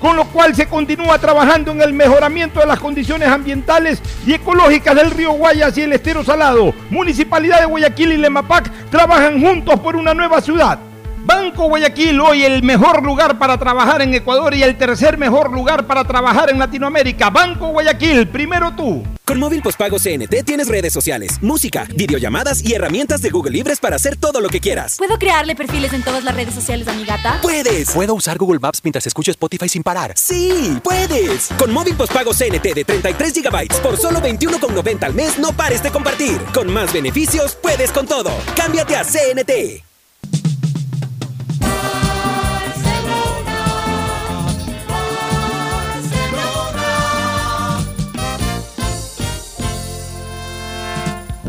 con lo cual se continúa trabajando en el mejoramiento de las condiciones ambientales y ecológicas del río Guayas y el estero salado. Municipalidad de Guayaquil y Lemapac trabajan juntos por una nueva ciudad. Banco Guayaquil, hoy el mejor lugar para trabajar en Ecuador y el tercer mejor lugar para trabajar en Latinoamérica. Banco Guayaquil, primero tú. Con móvil postpago CNT tienes redes sociales, música, videollamadas y herramientas de Google Libres para hacer todo lo que quieras. ¿Puedo crearle perfiles en todas las redes sociales a mi gata? ¡Puedes! ¿Puedo usar Google Maps mientras escucho Spotify sin parar? ¡Sí! ¡Puedes! Con móvil postpago CNT de 33 GB por solo 21,90 al mes, no pares de compartir. Con más beneficios, puedes con todo. Cámbiate a CNT.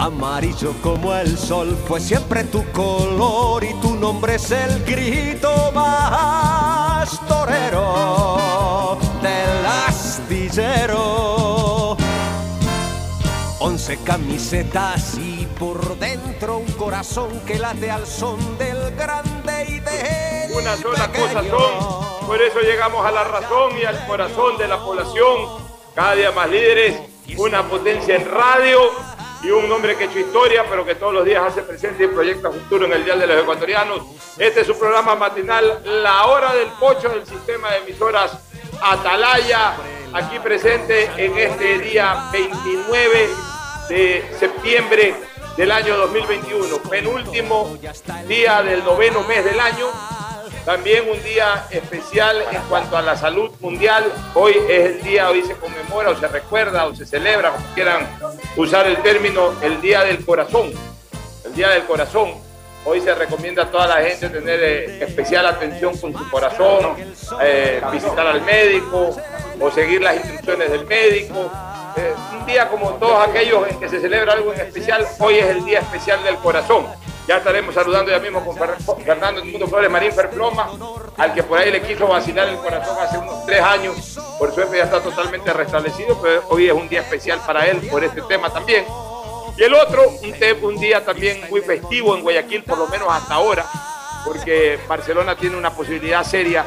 Amarillo como el sol fue siempre tu color y tu nombre es el grito más torero del astillero. Once camisetas y por dentro un corazón que late al son del grande y del Una sola cosa son, por eso llegamos a la razón y al corazón de la población. Cada día más líderes, una potencia en radio y un hombre que ha hecho historia, pero que todos los días hace presente y proyecta futuro en el Dial de los Ecuatorianos. Este es su programa matinal, La Hora del Pocho del sistema de emisoras Atalaya, aquí presente en este día 29 de septiembre del año 2021, penúltimo día del noveno mes del año. También un día especial en cuanto a la salud mundial. Hoy es el día, hoy se conmemora o se recuerda o se celebra, como quieran usar el término, el Día del Corazón. El Día del Corazón. Hoy se recomienda a toda la gente tener eh, especial atención con su corazón, eh, visitar al médico o seguir las instrucciones del médico. Eh, un día como todos aquellos en que se celebra algo en especial, hoy es el Día Especial del Corazón. Ya estaremos saludando ya mismo con Fer- Fernando Mundo Flores Marín Ferploma, al que por ahí le quiso vacilar el corazón hace unos tres años. Por suerte ya está totalmente restablecido, pero hoy es un día especial para él por este tema también. Y el otro, un, un día también muy festivo en Guayaquil, por lo menos hasta ahora, porque Barcelona tiene una posibilidad seria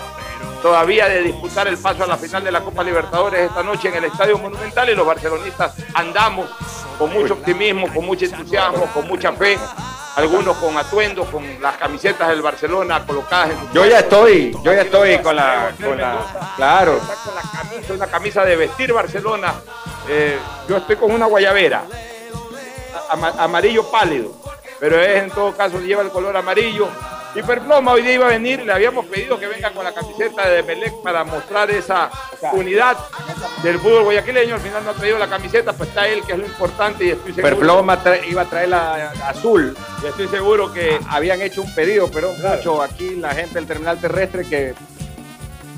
todavía de disputar el paso a la final de la Copa Libertadores esta noche en el Estadio Monumental y los barcelonistas andamos con mucho optimismo, con mucho entusiasmo, con mucha fe, algunos con atuendos, con las camisetas del Barcelona colocadas en Yo ya estoy, yo ya estoy con la, con la, claro. Con la camisa, una camisa de vestir Barcelona. Eh, yo estoy con una guayabera, ama- amarillo pálido, pero es en todo caso lleva el color amarillo. Y Perploma hoy día iba a venir, le habíamos pedido que venga con la camiseta de Melec para mostrar esa unidad del fútbol guayaquileño. Al final no ha traído la camiseta, pues está él, que es lo importante, y estoy seguro, Perploma iba a traer la azul. y estoy seguro que Habían hecho un pedido, pero mucho aquí la gente del terminal terrestre que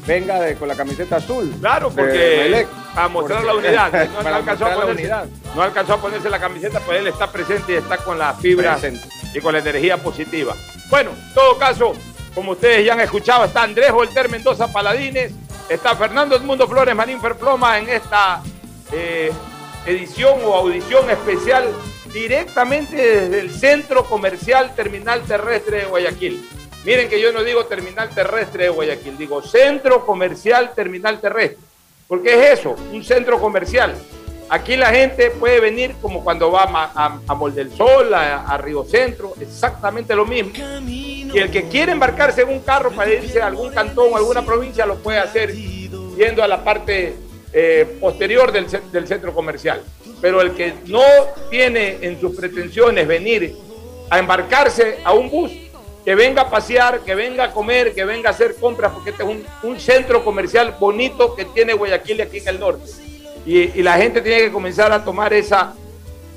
venga de- con la camiseta azul. Claro, porque para mostrar la unidad. No, alcanzó a mostrar la ponerse, unidad. no alcanzó a ponerse la camiseta, pero él está presente y está con la fibra Presente. y con la energía positiva. Bueno, en todo caso, como ustedes ya han escuchado, está Andrés Volter Mendoza Paladines, está Fernando Edmundo Flores Marín Ferploma en esta eh, edición o audición especial directamente desde el Centro Comercial Terminal Terrestre de Guayaquil. Miren que yo no digo Terminal Terrestre de Guayaquil, digo Centro Comercial Terminal Terrestre. Porque es eso, un centro comercial. Aquí la gente puede venir como cuando va a, a, Mol del Sol, a, a Río Centro, exactamente lo mismo. Y el que quiere embarcarse en un carro para irse a algún cantón o alguna provincia lo puede hacer yendo a la parte eh, posterior del, del centro comercial. Pero el que no tiene en sus pretensiones venir a embarcarse a un bus, que venga a pasear, que venga a comer, que venga a hacer compras, porque este es un, centro comercial bonito que tiene Guayaquil aquí en el norte. Y, la gente tiene que comenzar a tomar esa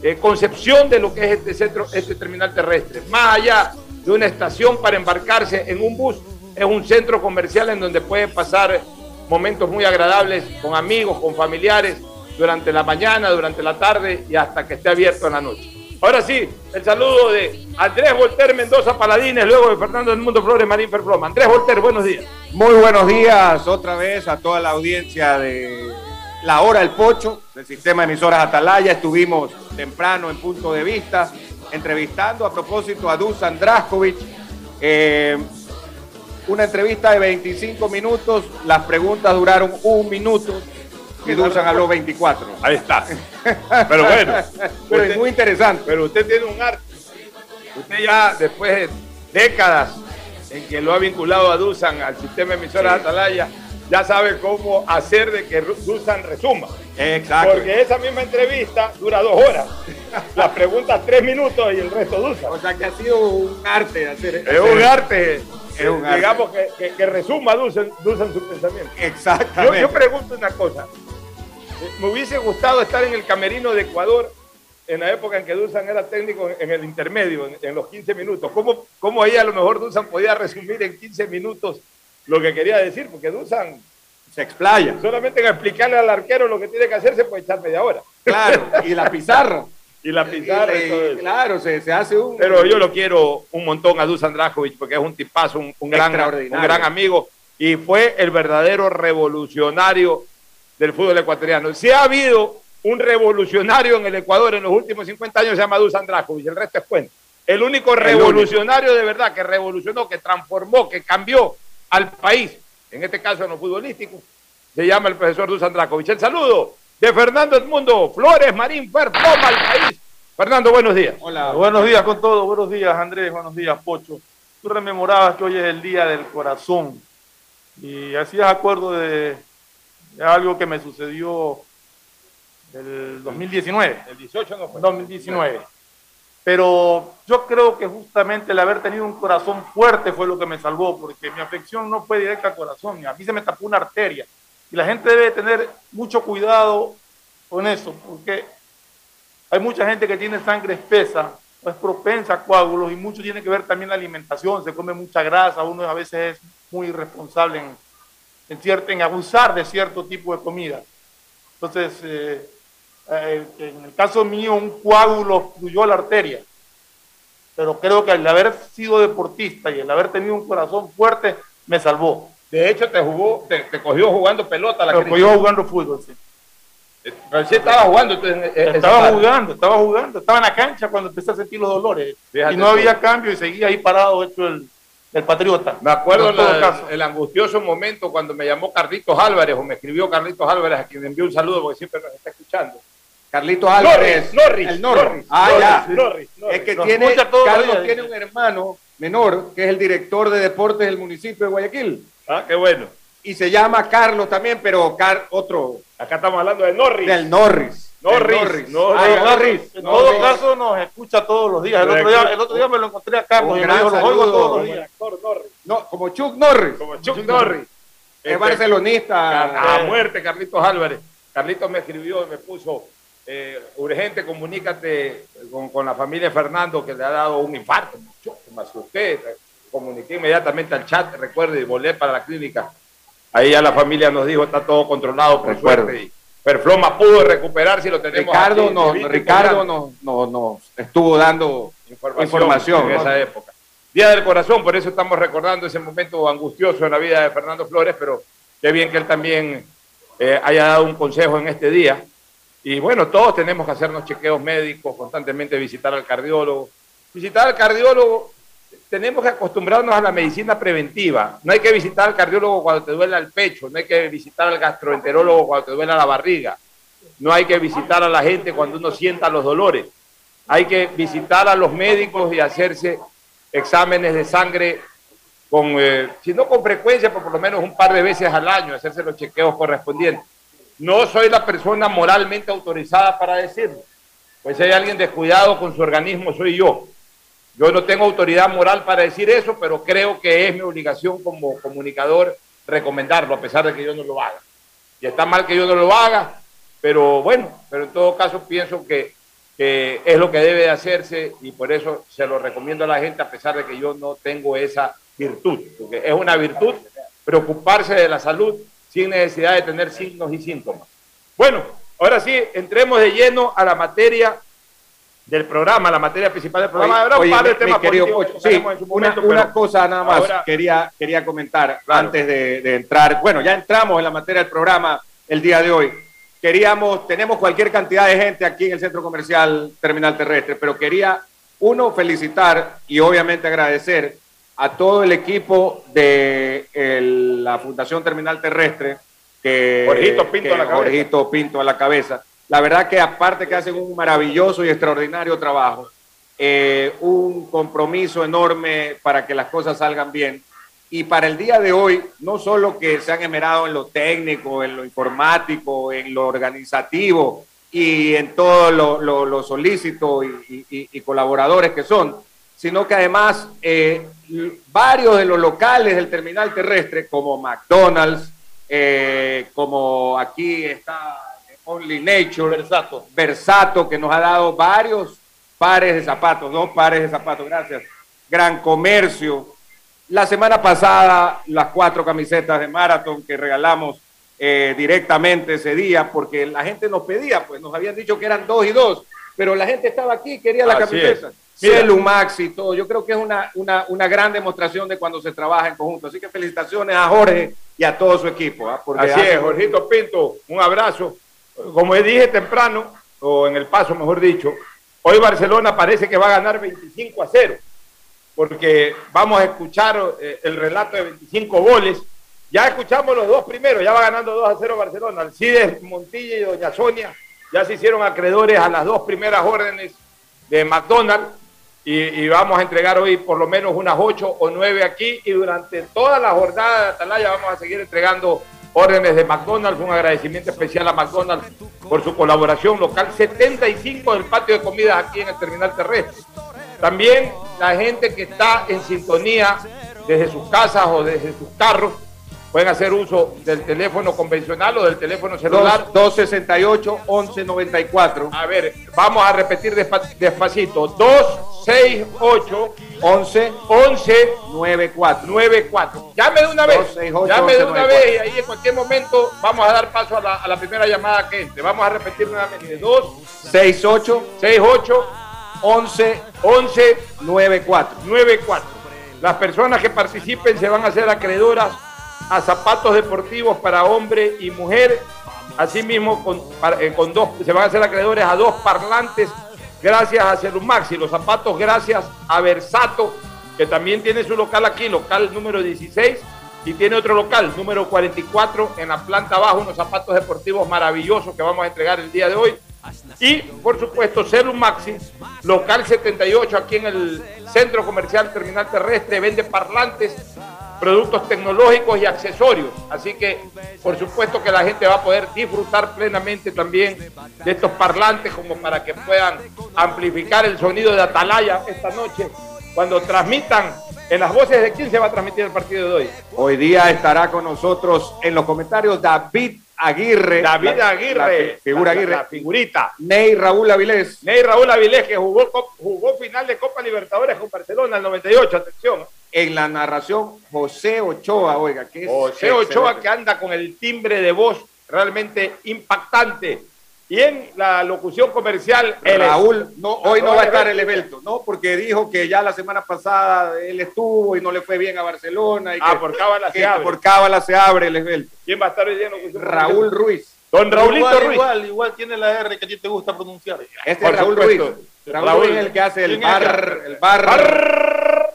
eh, concepción de lo que es este centro, este terminal terrestre. Más allá de una estación para embarcarse en un bus, es un centro comercial en donde puede pasar momentos muy agradables con amigos, con familiares, durante la mañana, durante la tarde y hasta que esté abierto en la noche. Ahora sí, el saludo de Andrés Volter Mendoza Paladines, luego de Fernando del Mundo Flores Marín Ferploma. Andrés Volter, buenos días. Muy buenos días otra vez a toda la audiencia de La Hora del Pocho, del sistema de emisoras Atalaya. Estuvimos temprano en punto de vista, entrevistando a propósito a Dusan Draskovic. Eh, una entrevista de 25 minutos, las preguntas duraron un minuto y Dusan habló 24. Ahí está. Pero bueno, Pero es usted- muy interesante. Pero usted tiene un arte. Usted ya después de décadas en que lo ha vinculado a Dusan al sistema emisora de Atalaya, ya sabe cómo hacer de que Dusan resuma. Exacto. Porque esa misma entrevista dura dos horas. Las preguntas tres minutos y el resto Dusan. O sea que ha sido un arte hacer Es un arte. Es un arte. Digamos que, que- que resuma Dusan, Dusan su pensamiento. Yo, Exactamente. yo pregunto una cosa. Eh, Me hubiese gustado estar en el camerino de Ecuador en la época en que Dusan era técnico en el intermedio, en, en los 15 minutos. ¿Cómo, ¿Cómo ahí a lo mejor Dusan podía resumir en 15 minutos lo que quería decir? Porque Dusan se explaya. solamente en explicarle al arquero lo que tiene que hacer se puede echar media hora. Claro, y la pizarra. Y la pizarra y Y- todo eso. Claro, se, se hace un. Pero yo lo quiero un montón a Dusan Drajovic porque es un tipazo, un, un gran, un gran amigo y fue el verdadero revolucionario del fútbol ecuatoriano. Si ha habido un revolucionario en el Ecuador en los últimos 50 años, se llama Dusan Drajovic, el resto es cuento. El único revolucionario de verdad que revolucionó, que transformó, que cambió al país, en este caso en lo futbolístico, se llama el profesor Dusan Drajovic. El saludo de Fernando Edmundo Flores Marín Ferploma al país. Fernando, buenos días. Hola. Buenos días con todo, buenos días Andrés, buenos días Pocho. Tú rememorabas que hoy es el Día del Corazón y hacías acuerdo de, de algo que me sucedió el 2019. El 18 no fue. 2019. Pero yo creo que justamente el haber tenido un corazón fuerte fue lo que me salvó, porque mi afección no fue directa al corazón, a mí se me tapó una arteria. Y la gente debe tener mucho cuidado con eso, porque hay mucha gente que tiene sangre espesa, o es propensa a coágulos, y mucho tiene que ver también la alimentación, se come mucha grasa, uno a veces es muy irresponsable en, en, cierto, en abusar de cierto tipo de comida. Entonces, eh, eh, en el caso mío, un coágulo obstruyó la arteria. Pero creo que al haber sido deportista y el haber tenido un corazón fuerte, me salvó. De hecho, te jugó, te, te cogió jugando pelota la crisis. yo jugando fútbol, sí. Pero sí estaba jugando. entonces, eh, Estaba jugando, estaba jugando, estaba en la cancha cuando empecé a sentir los dolores. Fíjate y no había cambio y seguía ahí parado hecho el, el patriota. Me acuerdo la- el angustioso momento cuando me llamó Carlitos Álvarez o me escribió Carlitos Álvarez, a quien le envió un saludo porque siempre nos está escuchando. Carlitos Álvarez. Norris, El Norris. Norris, Ah, Norris, ya. Norris, Norris. Es que tiene, Carlos tiene un hermano menor que es el director de deportes del municipio de Guayaquil. Ah, qué bueno. Y se llama Carlos también, pero Car otro Acá estamos hablando de Norris. del Norris. Norris, Norris. Ah, En Norris. todo- en todo Norris. caso nos escucha todos los días. El otro día, el otro día me lo encontré a Carlos Un y me dijo, los oigo todos los días. No, como Chuck Norris. Como Chuck Norris. Es Este, barcelonista. A muerte, Carlitos Álvarez. Carlitos me escribió y me puso, eh, urgente, comunícate con, con la familia Fernando que le ha dado un infarto. Me asusté, comuniqué inmediatamente al chat, recuerde, y volé para la clínica. Ahí ya la familia nos dijo, está todo controlado por Recuerdo. suerte. Y, Perfloma pudo recuperarse y lo tenemos Ricardo, aquí, nos, Vito Ricardo nos, nos- nos estuvo dando información, en ¿no? esa época. Día del Corazón, por eso estamos recordando ese momento angustioso en la vida de Fernando Flores, pero qué bien que él también eh, haya dado un consejo en este día. Y bueno, todos tenemos que hacernos chequeos médicos, constantemente visitar al cardiólogo. Visitar al cardiólogo, tenemos que acostumbrarnos a la medicina preventiva. No hay que visitar al cardiólogo cuando te duele el pecho, no hay que visitar al gastroenterólogo cuando te duele la barriga, no hay que visitar a la gente cuando uno sienta los dolores. Hay que visitar a los médicos y hacerse exámenes de sangre con, eh, si no con frecuencia, pero por lo menos un par de veces al año, hacerse los chequeos correspondientes. No soy la persona moralmente autorizada para decirlo. Pues si hay alguien descuidado con su organismo, soy yo. Yo no tengo autoridad moral para decir eso, pero creo que es mi obligación como comunicador recomendarlo, a pesar de que yo no lo haga. Y está mal que yo no lo haga, pero bueno, pero en todo caso pienso que, es lo que debe de hacerse y por eso se lo recomiendo a la gente, a pesar de que yo no tengo esa virtud, porque es una virtud preocuparse de la salud sin necesidad de tener signos y síntomas. Bueno, ahora sí, entremos de lleno a la materia del programa, la materia principal del programa. Habrá un par de temas políticos sí, una, cosa nada más ahora- quería, quería comentar Claro. antes de, de entrar. Bueno, ya entramos en la materia del programa el día de hoy. Queríamos, tenemos cualquier cantidad de gente aquí en el centro comercial Terminal Terrestre, pero quería, uno, felicitar y obviamente agradecer a todo el equipo de el- la Fundación Terminal Terrestre, que Jorgito Pinto que a la cabeza. Jorgito Pinto a la cabeza. La verdad que aparte que hacen un maravilloso y extraordinario trabajo, eh, un compromiso enorme para que las cosas salgan bien. Y para el día de hoy, no solo que se han esmerado en lo técnico, en lo informático, en lo organizativo y en todo lo, lo, lo solícito y, y- y colaboradores que son, sino que además eh, varios de los locales del terminal terrestre, como McDonald's, eh, como aquí está Only Nature, Versato. Versato, que nos ha dado varios pares de zapatos, dos pares de zapatos, gracias. Gran Comercio. La semana pasada, las cuatro camisetas de Marathon que regalamos eh, directamente ese día, porque la gente nos pedía, pues nos habían dicho que eran dos y dos, pero la gente estaba aquí, quería la Así camiseta. Celumax y todo. Yo creo que es una, una, una gran demostración de cuando se trabaja en conjunto. Así que felicitaciones a Jorge y a todo su equipo. ¿ah? Porque Así es, Jorgito Pinto, un abrazo. Como dije temprano, o en el paso mejor dicho, hoy Barcelona parece que va a ganar 25 a 0, porque vamos a escuchar eh, el relato de 25 goles. Ya escuchamos los dos primeros, ya va ganando 2 a 0 Barcelona. Alcides Montilla y Doña Sonia ya se hicieron acreedores a las dos primeras órdenes de McDonald's y, y vamos a entregar hoy por lo menos unas 8 o 9 aquí y durante toda la jornada de Atalaya vamos a seguir entregando órdenes de McDonald's, un agradecimiento especial a McDonald's por su colaboración local 75 del patio de comidas aquí en el terminal terrestre. También la gente que está en sintonía desde sus casas o desde sus carros pueden hacer uso del teléfono convencional o del teléfono celular. 268-1194. A ver, vamos a repetir despa- despacito. 268 11 11 94. 94. Llame de una vez. 268 Llame de una 1194. vez y ahí en cualquier momento vamos a dar paso a la, a la primera llamada que entre. Vamos a repetir nuevamente. 2 68 68 11 11 94. 94. Las personas que participen se van a hacer acreedoras a zapatos deportivos para hombre y mujer. Asimismo, con, eh, con dos, se van a hacer acreedores a dos parlantes gracias a Celumax y los zapatos gracias a Versato, que también tiene su local aquí, local número 16, y tiene otro local, número 44, en la planta abajo, unos zapatos deportivos maravillosos que vamos a entregar el día de hoy. Y, por supuesto, Celu Maxi, local 78, aquí en el Centro Comercial Terminal Terrestre, vende parlantes, productos tecnológicos y accesorios. Así que, por supuesto que la gente va a poder disfrutar plenamente también de estos parlantes como para que puedan amplificar el sonido de Atalaya esta noche cuando transmitan en las voces de quién se va a transmitir el partido de hoy. Hoy día estará con nosotros en los comentarios David Aguirre. David la- Aguirre, la figura Aguirre. la figurita. Ney Raúl Avilés. Ney Raúl Avilés, que jugó, jugó final de Copa Libertadores con Barcelona en el 98, atención. En la narración, José Ochoa, oiga, que es José Ochoa excelente. que anda con el timbre de voz realmente impactante. Y en la locución comercial, el Raúl, no, hoy no va a estar el evento, ¿no? Porque dijo que ya la semana pasada él estuvo y no le fue bien a Barcelona. Y Ah, que, por Cábala se abre. por Cábala se abre el evento. ¿Quién va a estar hoy día en locución Raúl? Ruiz. Don Raulito igual, Ruiz. Igual, igual tiene la R que a ti te gusta pronunciar. Este Por es Raúl supuesto. Ruiz. Raúl, es el que hace el ¿Quién es el bar, el bar,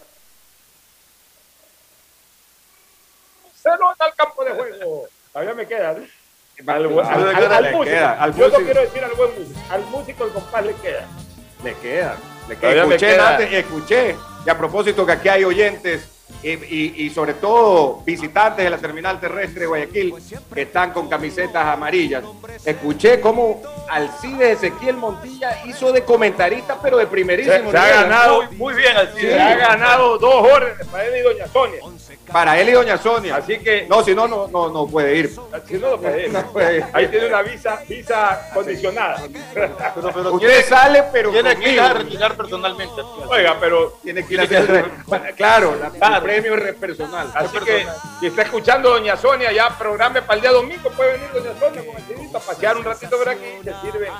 Se nota el campo de juego. Todavía me queda, ¿no? Al, al- al- al- al le músico. queda, al Yo no músico. quiero decir al buen músico. Al músico el compás le queda. Le queda. Le queda. Escuché, queda. antes, escuché. Y a propósito que aquí hay oyentes y, y- y sobre todo visitantes de la terminal terrestre de Guayaquil que están con camisetas amarillas. Escuché cómo Alcides Ezequiel Montilla hizo de comentarista, pero de Se, primerísimo se ha nivel. ganado, Muy, muy bien, Alcides. se ha ganado dos órdenes para él y doña Sonia. Para él y doña Sonia. Así que, No, si no, no, no, no puede ir. si no lo puede ir. No puede ir. Ahí tiene una visa, visa condicionada. Pero, pero Usted tiene, sale, pero tiene que ir a retirar personalmente. Oiga, pero Tiene que ir a hacer. Claro, la- el premio es personal. Así que si está escuchando Doña Sonia, ya programe para el día domingo, puede venir Doña Sonia con el chinito a pasear un ratito por aquí y le sirven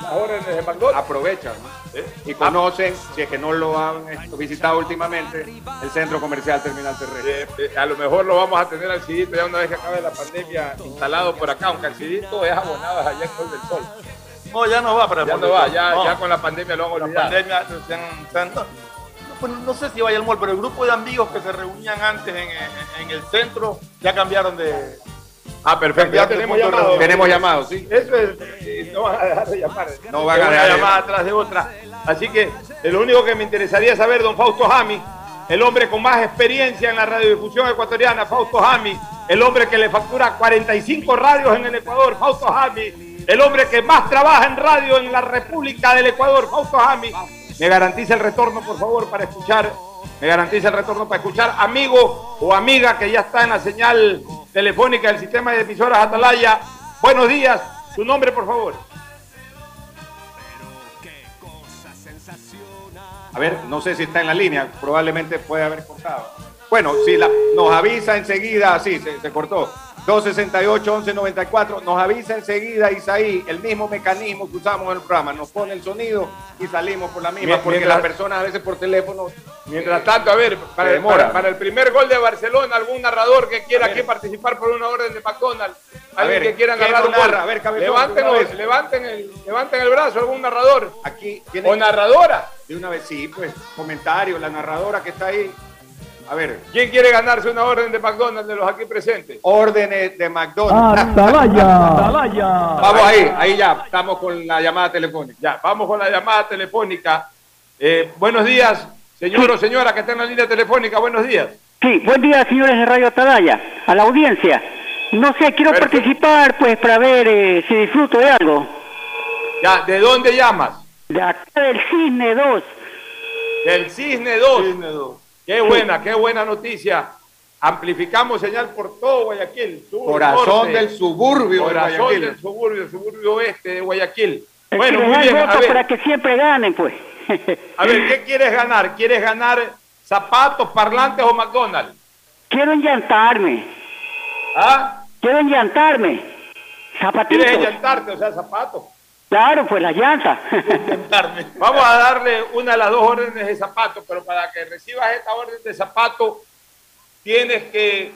las órdenes de McDonald's. aprovechan ¿no? y conocen, si es que no lo han eh, visitado últimamente, el centro comercial Terminal Terrestre. Eh, eh, a lo mejor lo vamos a tener al Cidito ya una vez que acabe la pandemia instalado por acá, aunque el Cidito es abonado allá en Sol del Sol. No, ya no va para el Ya no va, ya, ya con la pandemia lo han la olvidado. pandemia se han- se han- no, no, pues, no sé si vaya al mall, pero el grupo de amigos que se reunían antes en, en- en el centro ya cambiaron de. Ah, perfecto, ya tenemos llamado. Tenemos llamados, sí. Eso es, no van a dejar de llamar. No van a dejar de llamar. atrás de otra. Así que lo único que me interesaría saber, don Fausto Jami, el hombre con más experiencia en la radiodifusión ecuatoriana, Fausto Jami, el hombre que le factura 45 radios en el Ecuador, Fausto Jami, el hombre que más trabaja en radio en la República del Ecuador, Fausto Jami, me garantiza el retorno, por favor, para escuchar, me garantiza el retorno para escuchar amigo o amiga que ya está en la señal telefónica del sistema de emisoras Atalaya. Buenos días, su nombre, por favor. A ver, no sé si está en la línea, probablemente puede haber cortado. Bueno, si nos avisa enseguida, sí, se cortó. 268-1194, nos avisa enseguida Isaí, el mismo mecanismo que usamos en el programa, nos pone el sonido y salimos por la misma, porque las personas a veces por teléfono Mientras tanto, a ver, para, el, demora. para- para el primer gol de Barcelona, algún narrador que quiera aquí participar por una orden de McDonald's, A alguien ver, que quiera ¿quién narrar un gol. narra? A ver, cabezón, levanten, levanten, el, levanten el brazo, algún narrador aquí o narradora. de una vez, sí, pues, comentario, la narradora que está ahí. A ver, ¿Quién quiere ganarse una orden de McDonald's de los aquí presentes? órdenes de McDonald's. Atalaya, Atalaya. Vamos ahí, ahí ya, estamos con la llamada telefónica. Ya, vamos con la llamada telefónica. Eh, buenos días, señor o señora que está en la línea telefónica, buenos días. Sí, buen día, señores de Radio Atalaya, a la audiencia. No sé, quiero Perfecto. participar, pues, para ver eh, si disfruto de algo. Ya, ¿de dónde llamas? De acá del Cisne 2. Del Cisne 2. Cisne dos. Qué buena, qué buena noticia. Amplificamos señal por todo Guayaquil. sur, Corazón norte. del suburbio de Corazón Guayaquil. del suburbio, el suburbio oeste de Guayaquil. Bueno, muy bien. A ver, para que siempre ganen, pues. a ver, ¿qué quieres ganar? ¿Quieres ganar zapatos, parlantes o McDonald's? quiero enllantarme, ¿Ah? quiero enllantarme. Zapatitos. ¿Quieres llantarte, o sea, zapatos? Claro, pues llantas. Sentarme. Vamos a darle una de las dos órdenes de zapatos, pero para que recibas esta orden de zapato, tienes que...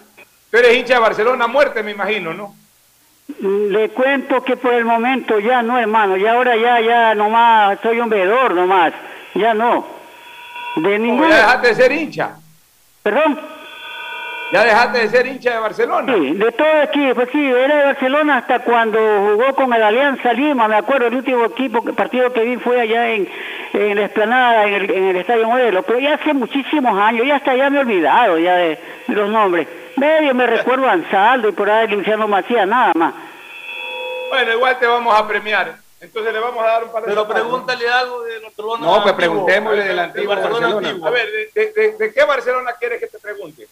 Tú eres hincha de Barcelona a muerte, me imagino, ¿no? Le cuento que por el momento ya no, hermano. Ya ahora ya, ya nomás soy un veedor nomás. Ya no. De ¿O ya ninguna... dejaste de ser hincha? Perdón. ¿Ya dejaste de ser hincha de Barcelona? Sí, de todo equipo, pues sí, era de Barcelona hasta cuando jugó con el Alianza Lima, me acuerdo, el último equipo, partido que vi fue allá en, en la explanada, en el, en el Estadio Modelo, pero ya hace muchísimos años, ya hasta ya me he olvidado ya de, de los nombres. Medio me recuerdo a Ansaldo y por ahí Luciano Macías, nada más. Bueno, igual te vamos a premiar. Entonces le vamos a dar un par de Pero pregúntale algo del Barcelona. No, pues preguntémosle del antiguo Barcelona. antiguo. A ver, ¿de, de- de- de qué Barcelona quieres que te pregunte?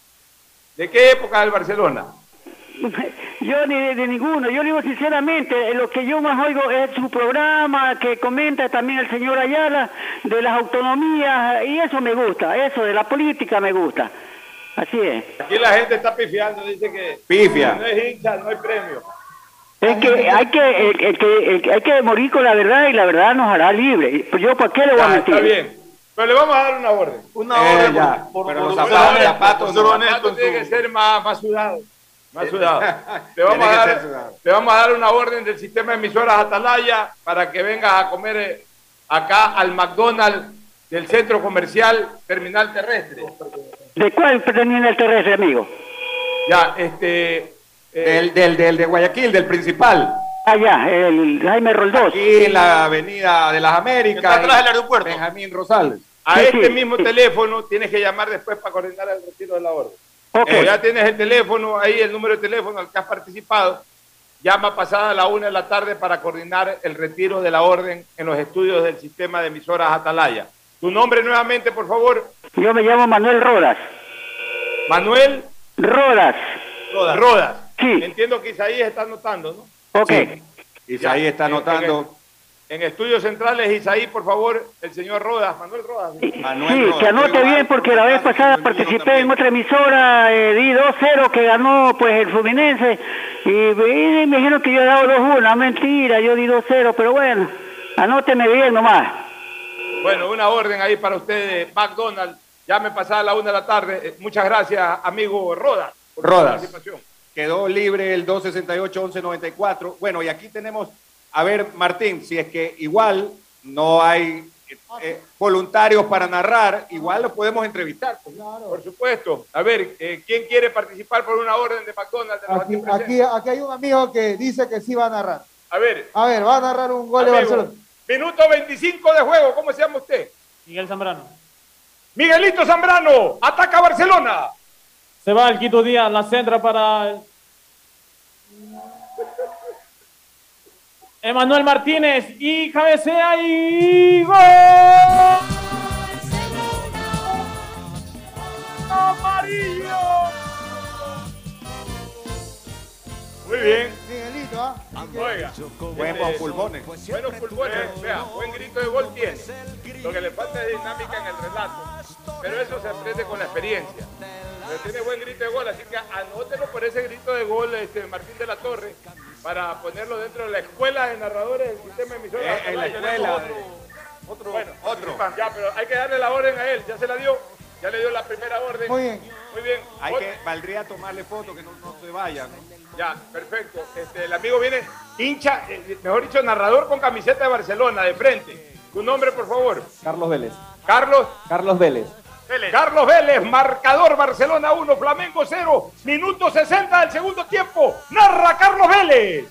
¿De qué época del Barcelona? Yo ni de, de ninguno, yo digo sinceramente, eh, lo que yo más oigo es su programa que comenta también el señor Ayala de las autonomías y eso me gusta, eso de la política me gusta. Así es. Aquí la gente está pifiando, dice que Pifia. no es hincha, no hay premio. Es que hay que, el- el que, el que- hay que morir con la verdad y la verdad nos hará libre. Pues yo, ¿para qué le voy a mentir? está bien. Pero le vamos a dar una orden. Una Eh, orden ya, por, por, pero por- los zapatos- zapatos no. zapatos en tienen que ser más, más sudados. Más sudados. Te vamos, a dar, sudado. te vamos a dar una orden del sistema de emisoras Atalaya para que vengas a comer eh, acá al McDonald's del centro comercial Terminal Terrestre. ¿De cuál termina el terrestre, amigo? Ya, este. eh, Del, del, del de Guayaquil, del principal. Ah, ya, el Jaime Roldós. Aquí en la avenida de las Américas. está atrás del aeropuerto. Benjamín Rosales. A este mismo teléfono tienes que llamar después para coordinar el retiro de la orden. Ok. Eh, ya tienes el teléfono, ahí el número de teléfono al que has participado. Llama pasada la una de la tarde para coordinar el retiro de la orden en los estudios del sistema de emisoras Atalaya. Tu nombre nuevamente, por favor, Yo me llamo Manuel Rodas. Manuel Rodas. Rodas. Sí. Entiendo que Isaías está anotando, ¿no? Ok. Sí. Isaí Ya, está anotando. En estudios centrales, Isaí, por favor, el señor Rodas, Manuel Rodas. ¿sí? Manuel Sí, Rodas. que anote bien porque la vez pasada participé también. en otra emisora, eh, di 2-0 que ganó pues el Fluminense y, y me dijeron que yo he dado 2-1, mentira, yo di 2-0, pero bueno, anóteme bien nomás. Bueno, una orden ahí para ustedes, McDonald's. Ya me pasada la una de la tarde. Eh, Muchas gracias, amigo Rodas. por su Rodas. participación. Quedó libre el 268-1194. Bueno, y aquí tenemos, a ver, Martín, si es que igual no hay eh, eh, voluntarios para narrar, igual los podemos entrevistar. pues. Por supuesto. A ver, eh, ¿quién quiere participar por una orden de McDonald's? de Aquí, aquí aquí, hay un amigo que dice que sí va a narrar. A ver, A ver, va a narrar un gol de Barcelona. minuto 25 de juego. ¿Cómo se llama usted? Miguel Zambrano. Miguelito Zambrano, ataca Barcelona. Se va el Quito Díaz, la centra para Emanuel Martínez y cabecea y gol. Amarillo. Muy bien. Miguelito, ¿ah? Oiga. Buen este, pulmones. Buenos pulmones. Vea, buen grito de gol tiene. Lo que le falta es dinámica en el relato. Pero eso se aprende con la experiencia. Pero tiene buen grito de gol, así que anótelo por ese grito de gol, este, Martín de la Torre, para ponerlo dentro de la escuela de narradores del sistema de emisoras. Eh, en la escuela. Otro, bueno, Otro. Ya, pero hay que darle la orden a él. Ya se la dio. Ya le dio la primera orden. Muy bien. Muy bien. Hay que, valdría tomarle foto, que no, no se vaya. ¿no? Ya, perfecto. Este, el amigo viene hincha, eh, mejor dicho, narrador con camiseta de Barcelona, de frente. Tu nombre, por favor. Carlos Vélez. Carlos. Carlos Vélez. Carlos Vélez, marcador Barcelona 1, Flamengo 0, minuto 60 del segundo tiempo. Narra Carlos Vélez.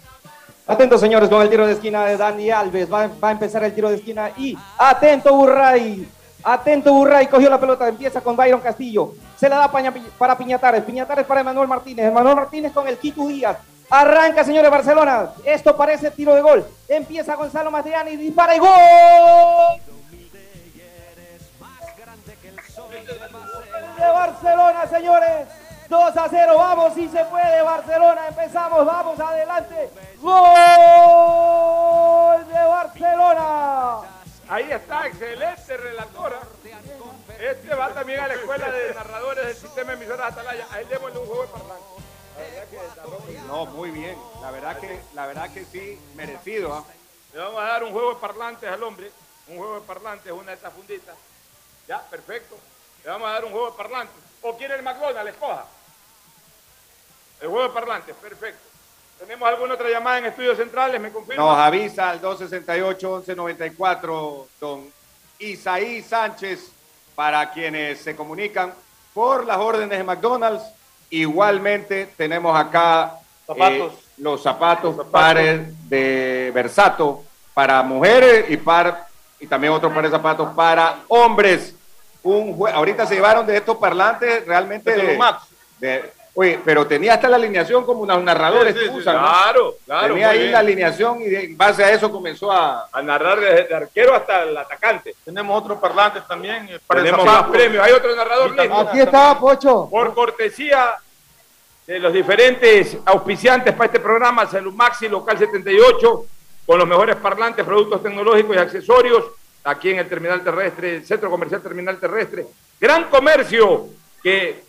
Atentos señores con el tiro de esquina de Dani Alves. Va, va a empezar el tiro de esquina y atento Burray. Atento Burray, cogió la pelota, empieza con Byron Castillo. Se la da para Piñatares. Piñatares para Emanuel Martínez. Emanuel Martínez con el Quito Díaz. Arranca, señores Barcelona. Esto parece tiro de gol. Empieza Gonzalo Mastriani, dispara y gol. De Barcelona, señores. 2 a 0, vamos, si se puede, Barcelona, empezamos, vamos adelante. Gol de Barcelona. Ahí está, excelente relatora. Este va también a la escuela de narradores del sistema de emisoras Atalaya. A él démosle un juego de bien. No, muy bien. La verdad que, la verdad que sí, merecido. ¿ah? Le vamos a dar un juego de parlantes al hombre. Un juego de parlantes, una de estas funditas. Ya, perfecto. Le vamos a dar un juego de parlantes. ¿O quiere el McDonald's? Escoja. El juego de parlantes, perfecto. ¿Tenemos alguna otra llamada en estudios centrales? ¿Me confirma? Nos avisa al 268-1194, don Isaí Sánchez, para quienes se comunican por las órdenes de McDonald's. Igualmente tenemos acá Zapatos. eh, los zapatos, pares de Versato para mujeres y, par, y también otro par de zapatos para hombres. Un Ahorita se llevaron de estos parlantes realmente De de, los Max. de- Oye, pero tenía hasta la alineación como unos narradores Sí, sí, que sí. usan, ¿no? Claro, claro. Tenía ahí bien. la alineación y de- en base a eso comenzó a... A narrar desde el arquero hasta el atacante. Tenemos otros parlantes también. eh, para Tenemos más premios. Hay otro narrador listo. Aquí está, Pocho. Por cortesía de los diferentes auspiciantes para este programa, Salud Maxi Local 78, con los mejores parlantes, productos tecnológicos y accesorios, aquí en el Terminal Terrestre, el Centro Comercial Terminal Terrestre. Gran comercio que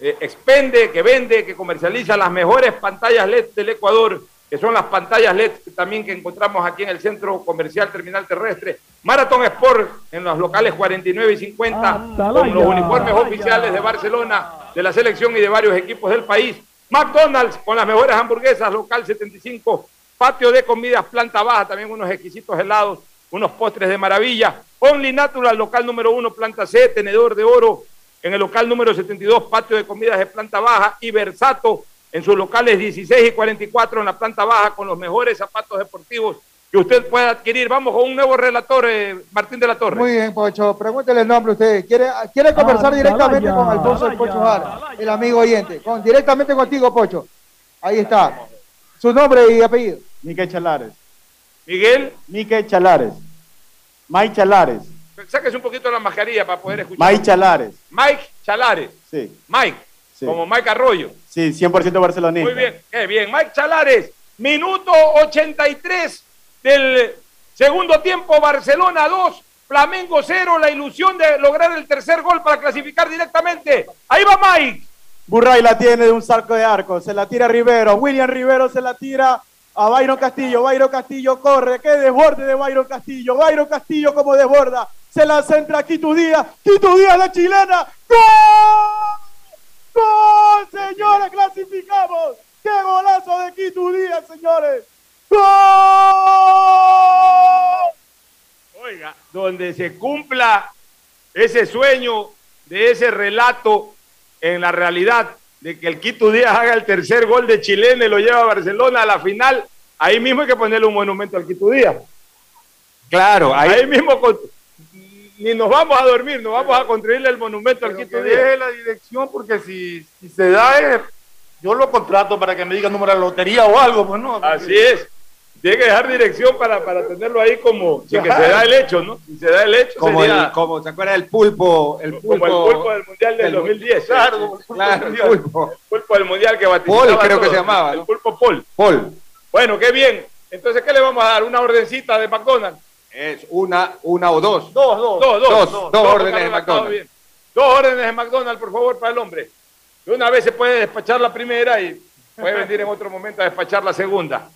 eh, expende, que vende, que comercializa las mejores pantallas LED del Ecuador que son las pantallas LED también que encontramos aquí en el Centro Comercial Terminal Terrestre. Marathon Sport en los locales 49 y 50, con los uniformes oficiales de Barcelona, de la selección y de varios equipos del país. McDonald's con las mejores hamburguesas, local 75, patio de comidas, planta baja, también unos exquisitos helados, unos postres de maravilla. Only Natural, local número 1, planta C, tenedor de oro. En el local número 72, patio de comidas de planta baja. Y Versato, en sus locales 16 y 44, en la planta baja, con los mejores zapatos deportivos que usted pueda adquirir. Vamos con un nuevo relator, eh, Martín de la Torre. Muy bien, Pocho. Pregúntele el nombre a usted. ¿Quiere, quiere conversar directamente con Alfonso el Pocho Jara, el amigo oyente? Con, directamente contigo, Pocho. Ahí está. Su nombre y apellido. Miquel Chalares. Miguel. Miquel Chalares. Mike Chalares. Sáquese un poquito la mascarilla para poder escuchar. Mike Chalares. Mike Chalares. Sí. Mike. Sí. Como Mike Arroyo. Sí, 100% barcelonista. Muy bien, qué bien. Mike Chalares, minuto 83 del segundo tiempo, Barcelona 2, Flamengo 0, la ilusión de lograr el tercer gol para clasificar directamente. Ahí va Mike. Burray la tiene de un salto de arco, se la tira Rivero, William Rivero se la tira a Byron Castillo, Byron Castillo corre, qué desborde de Byron Castillo, Byron Castillo como desborda, se la centra Quito Díaz, Quito Díaz la chilena, ¡Gol! ¡Gol, señores! ¡Clasificamos! ¡Qué golazo de Quito Díaz, señores! ¡Gol! Oiga, donde se cumpla ese sueño de ese relato en la realidad de que el Quito Díaz haga el tercer gol de chilena y lo lleva a Barcelona a la final, ahí mismo hay que ponerle un monumento al Quito Díaz. Claro, ahí, Ahí mismo con- ni nos vamos a dormir, nos vamos a construirle el monumento al Que Quito Díaz. deje la dirección porque si, si se da, eh, yo lo contrato para que me diga el número de lotería o algo, pues no. Así es. Tiene que dejar dirección para, para tenerlo ahí como si que se da el hecho, ¿no? Si se da el hecho, como, sería el, como se acuerda del pulpo, el pulpo, como el pulpo del Mundial del del- 2010. Claro, el pulpo claro, el pulpo. pulpo del Mundial que vaticinaba Paul creo que se llamaba, El ¿no? pulpo Paul. Paul. Bueno, qué bien. Entonces, ¿qué le vamos a dar? ¿Una ordencita de McDonald's? Es una, una o dos. Dos, dos. Dos, dos. Dos, dos órdenes de McDonald's. bien. Dos órdenes de McDonald's, por favor, para el hombre. De una vez se puede despachar la primera y puede venir en otro momento a despachar la segunda.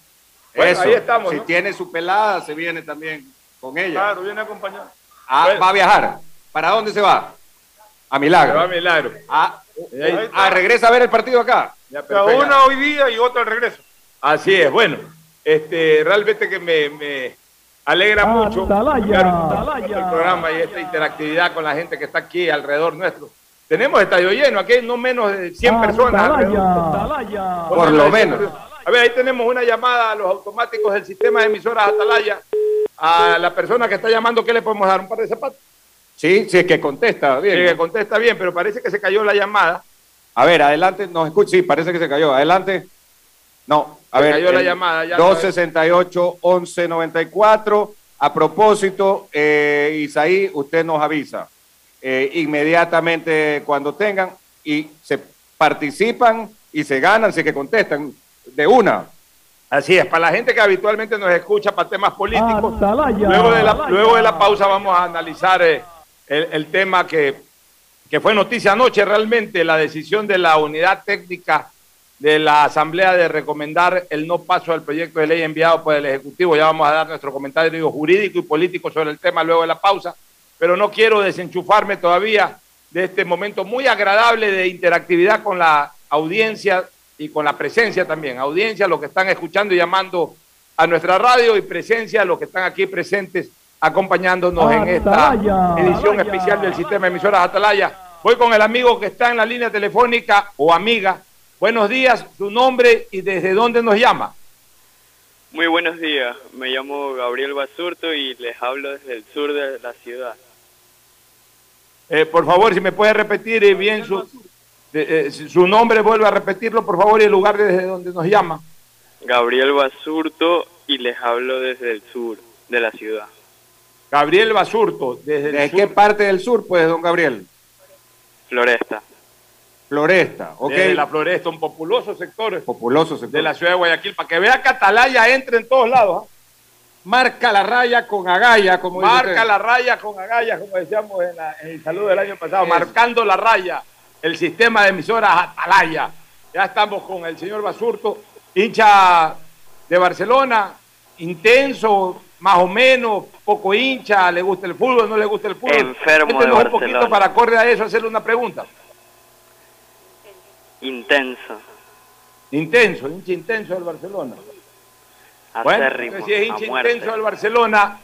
Bueno, Eso. ahí estamos, Si ¿no? tiene su pelada, se viene también con ella. Claro, viene acompañado. Ah, Bueno. Va a viajar. ¿Para dónde se va? A Se va Milagro. Milagro. Ah, ah, regresa a ver el partido acá. Ya, O sea, perfecto. una hoy día y otra al regreso. Así es, bueno, este, realmente que me, me alegra mucho el programa y esta interactividad con la gente que está aquí alrededor nuestro. Tenemos estadio lleno, aquí hay no menos de 100 personas. alrededor. Por lo menos. A ver, ahí tenemos una llamada a los automáticos del sistema de emisoras Atalaya. A la persona que está llamando, ¿qué le podemos dar? ¿Un par de zapatos? Sí, sí, es que contesta bien. Sí, que contesta bien, pero parece que se cayó la llamada. A ver, adelante, nos escucha. Sí, parece que se cayó. Adelante. No, a Se ver. cayó la llamada, ya 268-1194. A propósito, eh, Isaí, usted nos avisa eh, inmediatamente cuando tengan y se participan y se ganan, si que contestan de una. Así es, para la gente que habitualmente nos escucha para temas políticos, luego de, la, luego de la pausa vamos a analizar eh, el, el tema que, que fue noticia anoche realmente, la decisión de la unidad técnica de la Asamblea de recomendar el no paso al proyecto de ley enviado por el Ejecutivo. Ya vamos a dar nuestro comentario jurídico y político sobre el tema luego de la pausa, pero no quiero desenchufarme todavía de este momento muy agradable de interactividad con la audiencia y con la presencia también. Audiencia, los que están escuchando y llamando a nuestra radio y presencia, los que están aquí presentes acompañándonos en esta edición especial del sistema de emisoras Atalaya. Voy con el amigo que está en la línea telefónica o amiga. Buenos días, su nombre y desde dónde nos llama. Muy buenos días, me llamo Gabriel Basurto y les hablo desde el sur de la ciudad. Eh, por favor, si me puede repetir eh, bien su, eh, eh, su nombre, vuelve a repetirlo, por favor, y el lugar desde donde nos llama. Gabriel Basurto y les hablo desde el sur de la ciudad. Gabriel Basurto, desde el ¿De sur. qué parte del sur, pues, don Gabriel? Floresta. Floresta, ok. Desde la Floresta, un populoso sector Populoso sector. de la ciudad de Guayaquil, para que vea que Atalaya entre en todos lados. ¿ah? Marca la raya con agalla, como Marca la raya con agallas, como decíamos en, la- en el saludo del año pasado, marcando la raya, el sistema de emisoras Atalaya. Ya estamos con el señor Basurto, hincha de Barcelona? ¿Intenso, más o menos, poco hincha, le gusta el fútbol, no le gusta el fútbol? Enfermo de un poquito para acorde a eso hacerle una pregunta. Intenso. Intenso, hincha intenso del Barcelona. Bueno, Acérrimo, entonces, si es hincha intenso del Barcelona,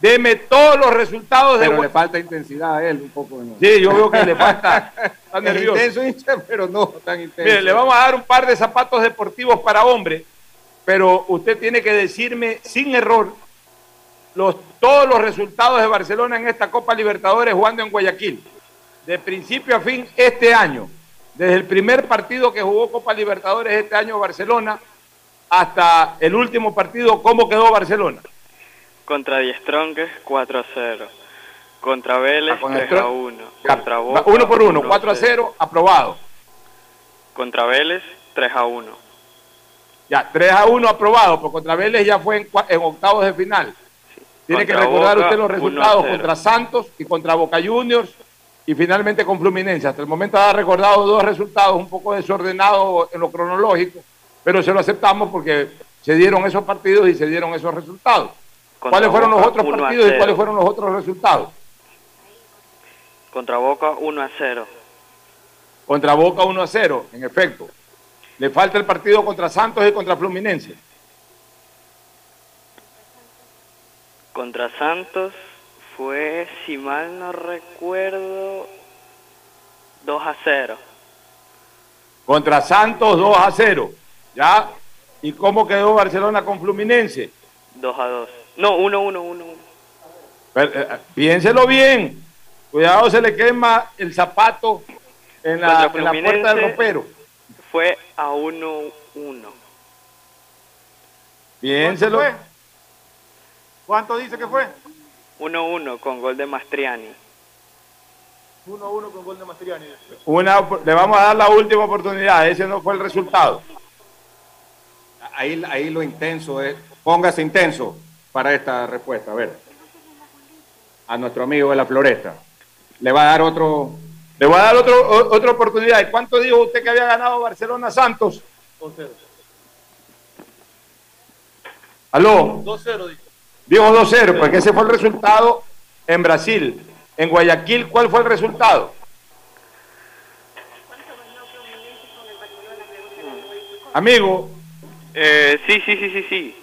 deme todos los resultados de... Pero le falta intensidad a él un poco. ¿no? Sí, yo veo que le falta... Está Es nervioso. intenso, hincha, pero no tan intenso. Mire, le vamos a dar un par de zapatos deportivos para hombre, pero usted tiene que decirme sin error los, todos los resultados de Barcelona en esta Copa Libertadores jugando en Guayaquil, de principio a fin este año, desde el primer partido que jugó Copa Libertadores este año Barcelona hasta el último partido, ¿cómo quedó Barcelona? Contra Die Strongest 4 a 0. Contra Vélez Ah, con 3 Strong- a 1. Contra Boca Uno por uno, 1 4 a 0, aprobado. Contra Vélez 3 a 1. Ya, 3 a 1 aprobado, porque contra Vélez ya fue en, octavos de final. Tiene que recordar Boca, usted los 1 resultados 0. contra Santos y contra Boca Juniors y finalmente con Fluminense. Hasta el momento ha recordado dos resultados un poco desordenados en lo cronológico, pero se lo aceptamos porque se dieron esos partidos y se dieron esos resultados. ¿Cuáles fueron los Boca, otros 1 a partidos y 0. cuáles fueron los otros resultados? Contra Boca 1 a 0. Contra Boca 1 a 0, en efecto. Le falta el partido contra Santos y contra Fluminense. Contra Santos fue, si mal no recuerdo, 2 a 0. Contra Santos 2 a 0. ¿Ya? ¿Y cómo quedó Barcelona con Fluminense? 2 a 2. No, 1 1 1 1. Pero, eh, piénselo bien. Cuidado, se le quema el zapato en la, en la puerta del ropero. Fue a 1 1. Piénselo. ¿Cuánto? ¿Cuánto dice que fue? 1 1 con gol de Mastriani. 1-1 con gol de Mastriani. Una, le vamos a dar la última oportunidad. Ese no fue el resultado. Ahí, ahí lo intenso es. Póngase intenso para esta respuesta. A ver. A nuestro amigo de la floresta. Le va a dar otro. Le voy a dar otro, o- otra oportunidad. ¿Y cuánto dijo usted que había ganado Barcelona Santos? 2-0. Aló. 2-0 dice. Dijo 2-0, porque ese fue el resultado en Brasil. En Guayaquil, ¿cuál fue el resultado? Amigo, Eh, sí, sí, sí, sí, sí.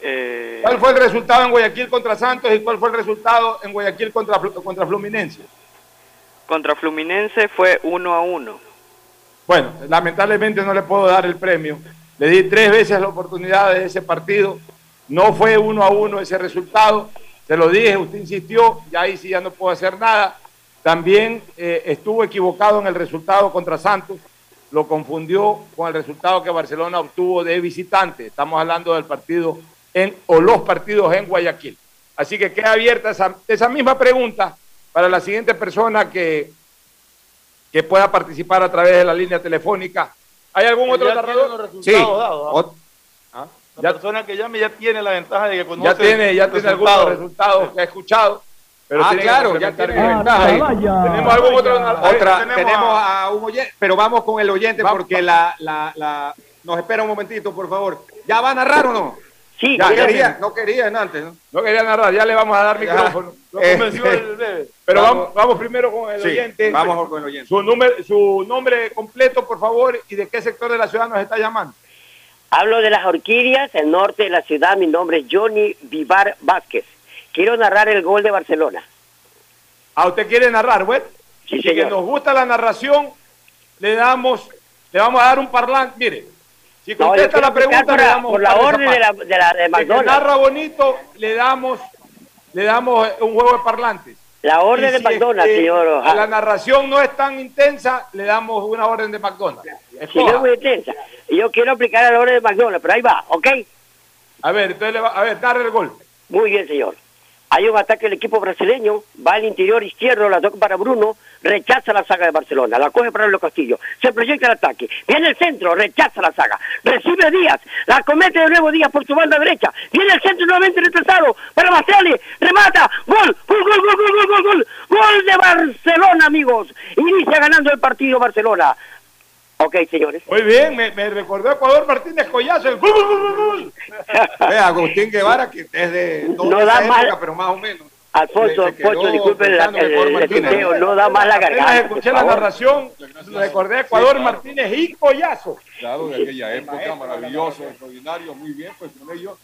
Eh, ¿cuál fue el resultado en Guayaquil contra Santos y cuál fue el resultado en Guayaquil contra, contra Fluminense? contra Fluminense fue 1 a 1. Bueno, lamentablemente no le puedo dar el premio. Le di tres veces la oportunidad de ese partido. No fue uno a uno ese resultado. Se lo dije, usted insistió, ya ahí sí ya no puedo hacer nada. También eh, estuvo equivocado en el resultado contra Santos. Lo confundió con el resultado que Barcelona obtuvo de visitante. Estamos hablando del partido en, o los partidos en Guayaquil. Así que queda abierta esa, esa misma pregunta para la siguiente persona que, que pueda participar a través de la línea telefónica. ¿Hay algún otro Ya narrador? dados, ¿ah? La Ya- persona que llame ya tiene la ventaja de que conoce Ya tiene, ya tiene algunos resultados. que ha escuchado. Pero Ah, claro, ya tiene ventaja ahí. ¿Tenemos algún otro? narrador? Otra, Tenemos tenemos, a- a... un oyente, pero vamos con el oyente Vamos, porque la, la, la, nos espera un momentito, por favor. ¿Ya va a narrar o no? Sí, Ya quería, no querían antes, ¿no? No quería narrar, ya le vamos a dar micrófono. Lo Eh, convenció eh, el bebé. Pero vamos- vamos, vamos primero con el Sí, oyente. vamos con el oyente. Su, número, su nombre completo, por favor, y de qué sector de la ciudad nos está llamando. Hablo de las orquídeas, el norte de la ciudad. Mi nombre es Johnny Vivar Vázquez. Quiero narrar el gol de Barcelona. ¿A usted quiere narrar, güey? Sí, y que nos gusta la narración, le damos, le vamos a dar un parlante. Mire, si contesta la pregunta, le por la- damos por la orden de la- de la- de McDonald's. narra bonito, le damos, le damos un juego de parlantes. La orden Y de si McDonald's, este, señor. Ojara. La narración no es tan intensa, le damos una orden de McDonald's. Si no es muy intensa. Yo quiero aplicar la orden de McDonald's, pero ahí va, ¿ok? A ver, entonces le va, a ver, narre el gol. Muy bien, señor. Hay un ataque del equipo brasileño, va al interior izquierdo, la toca para Bruno, rechaza la saga de Barcelona, la coge para los Castillo, se proyecta el ataque, viene el centro, rechaza la saga, recibe Díaz, la comete de nuevo Díaz por su banda derecha, viene el centro nuevamente retrasado para Bastiani, remata, gol, gol, gol, gol, gol, gol, gol, gol, gol de Barcelona, amigos, inicia ganando el partido Barcelona. Ok, señores. Muy bien, me, me recordó Ecuador Martínez Collazo. el gol, gol, gol, gol. Ve, Agustín Guevara, que es de no, da mal. pero más o menos. Alfonso, Pocho, disculpen la- el, el tuteo, no da más la garganta. escuché por la favor. narración, recordé a Ecuador Martínez y Collazo. Claro, de aquella época, maravilloso, extraordinario, muy bien, pues con ello.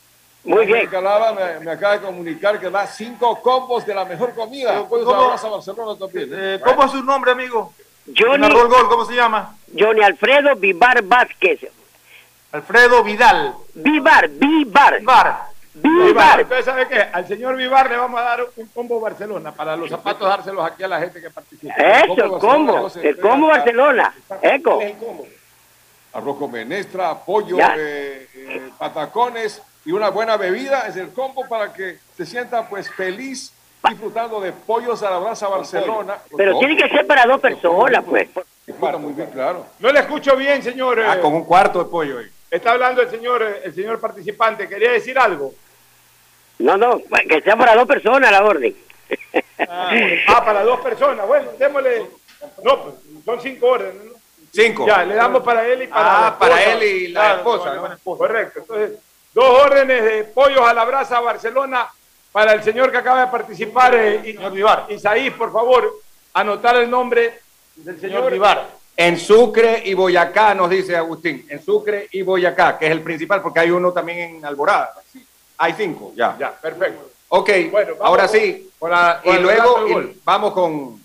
Muy bien. Calaba me, me acaba de comunicar que da cinco combos de la mejor comida. Puedes ¿Cómo? abrazo a Barcelona también. ¿eh? Eh, ¿Cómo es su nombre, amigo? Johnny, el gol, ¿cómo se llama? Johnny Alfredo Vivar Vázquez. Alfredo Vidal. Vivar, Vivar. Vivar. Vivar. Entonces, ¿sabe qué? Al señor Vivar le vamos a dar un combo Barcelona para los zapatos dárselos aquí a la gente que participa. Eso, el combo. El combo Barcelona. Eco. Arroz con menestra, pollo, eh, eh, patacones y una buena bebida es el combo para que se sienta pues feliz disfrutando de pollos a la brasa Barcelona. Pero tiene que ser para dos personas, pues. Disfruta muy bien, claro. No le escucho bien, señor. Ah, eh, con un cuarto de pollo ahí. Está hablando el señor, eh, el señor participante. ¿Quería decir algo? No, no, que sea para dos personas la orden. Ah, para dos personas. Bueno, démosle. No, pues, son cinco órdenes, ¿no? Cinco. Ya, le damos para él y para Ah, la esposa. para él y la Claro, esposa, no, ¿no? Correcto. Entonces, dos órdenes de pollos a la brasa Barcelona para el señor que acaba de participar, eh, y- Isaí, por favor, anotar el nombre del señor, Vivar. En Sucre y Boyacá, nos dice Agustín. En Sucre y Boyacá, que es el principal, porque hay uno también en Alborada. Hay cinco, ya. Ya, perfecto. Ok, Bueno, ahora con- sí. con la- con y luego y- vamos con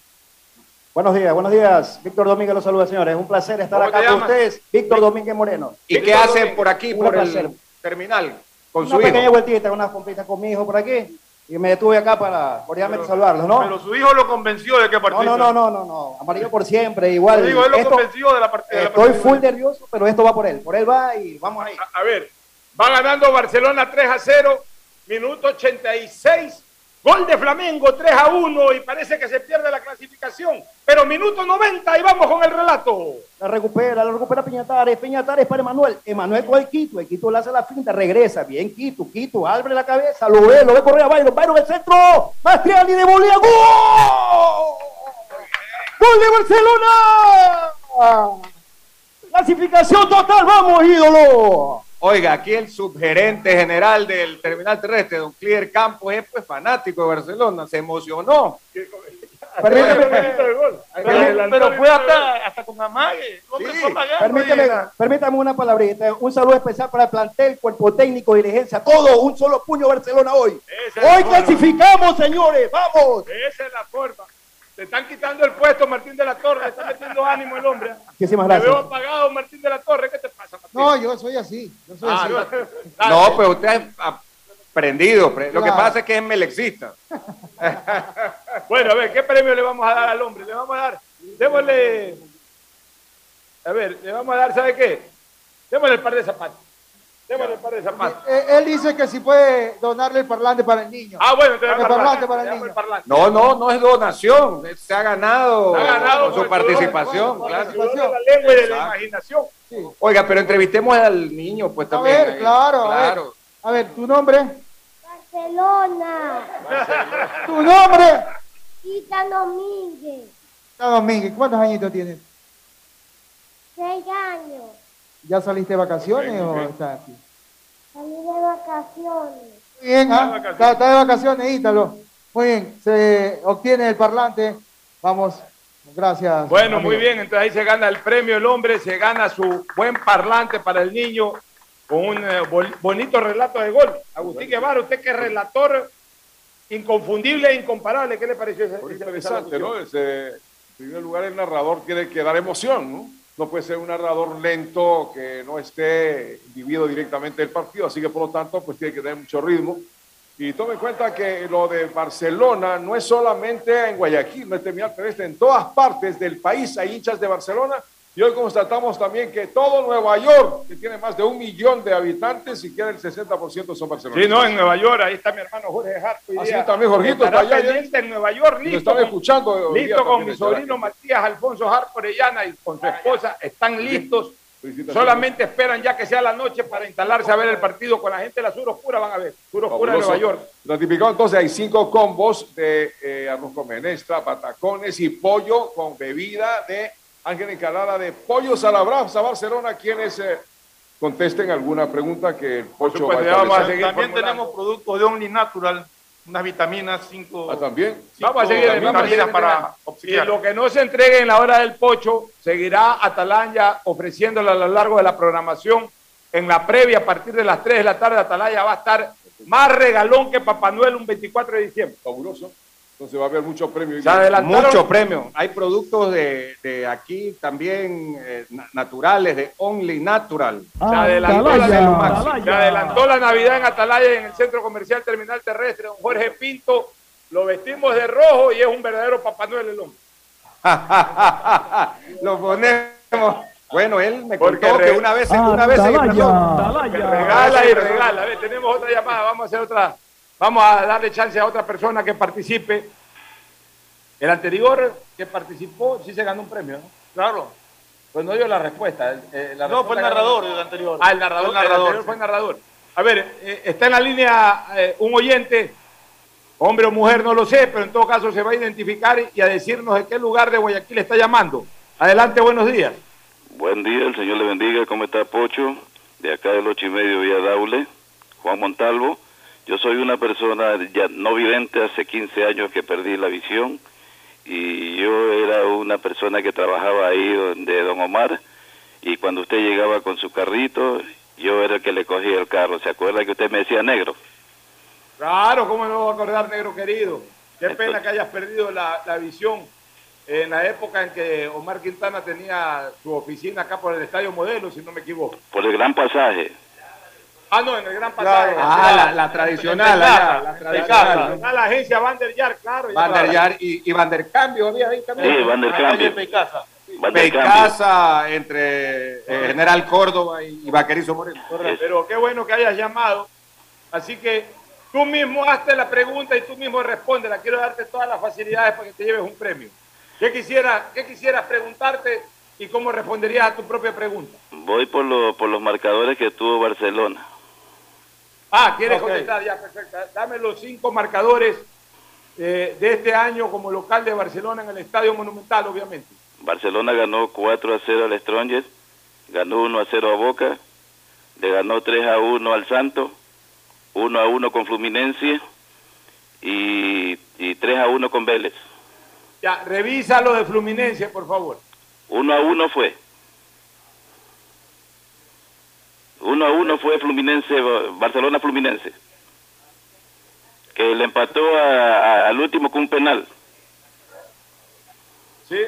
Buenos días, buenos días. Víctor Domínguez los saluda, señores. Es un placer estar ¿Cómo acá con ustedes. Víctor Domínguez Moreno. ¿Y qué hace por aquí, Un por placer. el terminal? Con Una su pequeña hijo. vueltita, unas compritas con mi hijo por aquí. Y me detuve acá para cordialmente saludarlos, ¿no? Pero su hijo lo convenció de que No, participe. no, no, no, no, no. Amarillo por siempre, igual. Digo, él lo Esto- convenció de la partida. estoy full nervioso, pero esto va por él. Por él va y vamos ahí. A ver, va ganando Barcelona 3 a 0, minuto 86, gol de Flamengo 3 a 1 y parece que se pierde la clasificación. Pero minuto 90 y vamos con el relato. La recupera, la recupera Piñatares. Piñatares para Emanuel. Emanuel con el Quito. El Quito le hace la finta, regresa. Bien, Quito, Quito. Abre la cabeza, lo ve, lo ve correr a Byron. Byron el centro. Mastriani de Bolívar. ¡Gol! ¡Gol de Barcelona! Clasificación total, vamos, ídolo. Oiga, aquí el subgerente general del terminal terrestre, don Clear Campos, es pues fanático de Barcelona, se emocionó. Permíteme, Pero, pero fue hasta, hasta con amague. Pagando Permíteme, permítame una palabrita. Un saludo especial para el plantel, cuerpo técnico, dirigencia, todo. Un solo puño Barcelona hoy. Esa Hoy forma. clasificamos, señores. ¡Vamos! Esa es la forma. Te están quitando el puesto, Martín de la Torre. Le está metiendo ánimo el hombre. Muchísimas Te gracias. veo apagado, Martín de la Torre. ¿Qué te pasa, Martín? No, yo soy así. Yo soy Ah, así. no. No, pero usted es aprendido. pre- Lo que pasa es que es melexista. Bueno, a ver, ¿qué premio le vamos a dar al hombre? Le vamos a dar, démosle, a ver, le vamos a dar, ¿sabe qué? Démosle el par de zapatos. Démosle. Eh, Él dice que si puede donarle el parlante para el niño. Ah, bueno, el parlante parlante, para el niño. parlante. No, no, no es donación. Se ha ganado, Se ha ganado con su con participación. claro. de la lengua y de la. Oiga, pero entrevistemos al niño, pues A también. ver, claro, a ver. claro. A ver, tu nombre. Barcelona. Tu nombre. Tita Domínguez. Ah, Domínguez, ¿cuántos añitos tienes? Seis años. ¿Ya saliste de vacaciones o estás aquí? Salí de vacaciones. Muy bien, ¿ah? Está, está de vacaciones, Ítalo. Muy bien, se obtiene el parlante. Vamos, gracias. Bueno, amigo. muy bien, entonces ahí se gana el premio el hombre, se gana su buen parlante para el niño con un eh, bonito relato de gol. Agustín Guevara, usted que es relator inconfundible e incomparable, ¿qué le pareció ese, Muy esa- esa interesante? ¿no? Ese, en primer lugar, el narrador tiene que dar emoción, ¿no? No puede ser un narrador lento que no esté vivido directamente del partido, así que por lo tanto, pues tiene que tener mucho ritmo. Y tome en cuenta que lo de Barcelona no es solamente en Guayaquil, no es terminal terrestre, en todas partes del país hay hinchas de Barcelona. Y hoy constatamos también que todo Nueva York, que tiene más de un millón de habitantes, siquiera el 60% son barcelonistas. Sí, no, en Nueva York, ahí está mi hermano Jorge Hart. hoy Así día. también, Jorgito, está allá, en Nueva York, listo. están escuchando Listo con mi sobrino Matías Alfonso Hart Orellana y con su esposa, están listos. Solamente esperan ya que sea la noche para instalarse a ver el partido con la gente de la Sur Oscura, van a ver. Sur Oscura de. Nueva York. Ratificado entonces hay cinco combos de eh, arroz con menestra, patacones y pollo con bebida de Ángel Encalada de Pollos a la Brasa, Barcelona, quienes eh, contesten alguna pregunta que el Pocho va a También tenemos productos de Only Natural, unas vitaminas 5. Ah, también. Vamos a seguir, vamos a vitaminas seguir para. Y lo que no se entregue en la hora del pocho, seguirá Atalaya ofreciéndolo a lo largo de la programación. En la previa, a partir de las 3 de la tarde, Atalaya va a estar más regalón que Papá Noel un 24 de diciembre. Fabuloso. Entonces va a haber mucho premio. Se adelantaron. Mucho premio. Hay productos de, de aquí también eh, na- naturales, de Only Natural. Se adelantó, la, se adelantó la Navidad en Atalaya en el Centro Comercial Terminal Terrestre. Don Jorge Pinto, lo vestimos de rojo y es un verdadero Papá Noel el hombre. Lo ponemos. Bueno, él me Porque contó que una vez, una vez se disfrazó. Regala y regala. A ver, tenemos otra llamada. Vamos a hacer otra. Vamos a darle chance a otra persona que participe. El anterior que participó sí se ganó un premio, ¿no? Claro. Pues no dio la respuesta. eh, la No, fue el narrador ganó- el anterior. Ah, el narrador. Fue el narrador, sí. fue el narrador. A ver, eh, está en la línea eh, un oyente, hombre o mujer, no lo sé, pero en todo caso se va a identificar y a decirnos de qué lugar de Guayaquil está llamando. Adelante, buenos días. Buen día, el Señor le bendiga. ¿Cómo está Pocho? De acá del ocho y medio Vía Daule, Juan Montalvo. Yo soy una persona ya no vidente, hace 15 años que perdí la visión y yo era una persona que trabajaba ahí donde Don Omar y cuando usted llegaba con su carrito, yo era el que le cogía el carro. ¿Se acuerda que usted me decía negro? Claro, ¿cómo no va a acordar, negro querido? Qué pena que hayas perdido la, la visión en la época en que Omar Quintana tenía su oficina acá por el Estadio Modelo, si no me equivoco. Por el gran pasaje. Ah, no, en el Gran Pasaje. Ah, la, la tradicional. la La, tradicional. la agencia Van der Yar, claro. Van der la- Yar y, y Van der Cambio había ahí también. Sí, Van der Ah, Cambio. Peicasa entre eh, General Córdoba y, y Vaquerizo Moreno. Pero qué bueno que hayas llamado. Así que tú mismo hazte la pregunta y tú mismo respóndela. Quiero darte todas las facilidades para que te lleves un premio. ¿Qué, quisiera, qué quisieras preguntarte y cómo responderías a tu propia pregunta? Voy por, lo- por los marcadores que tuvo Barcelona. Ah, ¿quieres Ok. contestar? Ya, perfecto. Dame los cinco marcadores eh, de este año como local de Barcelona en el Estadio Monumental, obviamente. Barcelona ganó 4 a 0 al Strongest, ganó 1 a 0 a Boca, le ganó 3 a 1 al Santo, 1 a 1 con Fluminense y, y 3 a 1 con Vélez. Ya, revisa lo de Fluminense, por favor. 1 a 1 fue. 1 a 1 fue Fluminense, Barcelona Fluminense. Que le empató a- a- al último con un penal. Sí.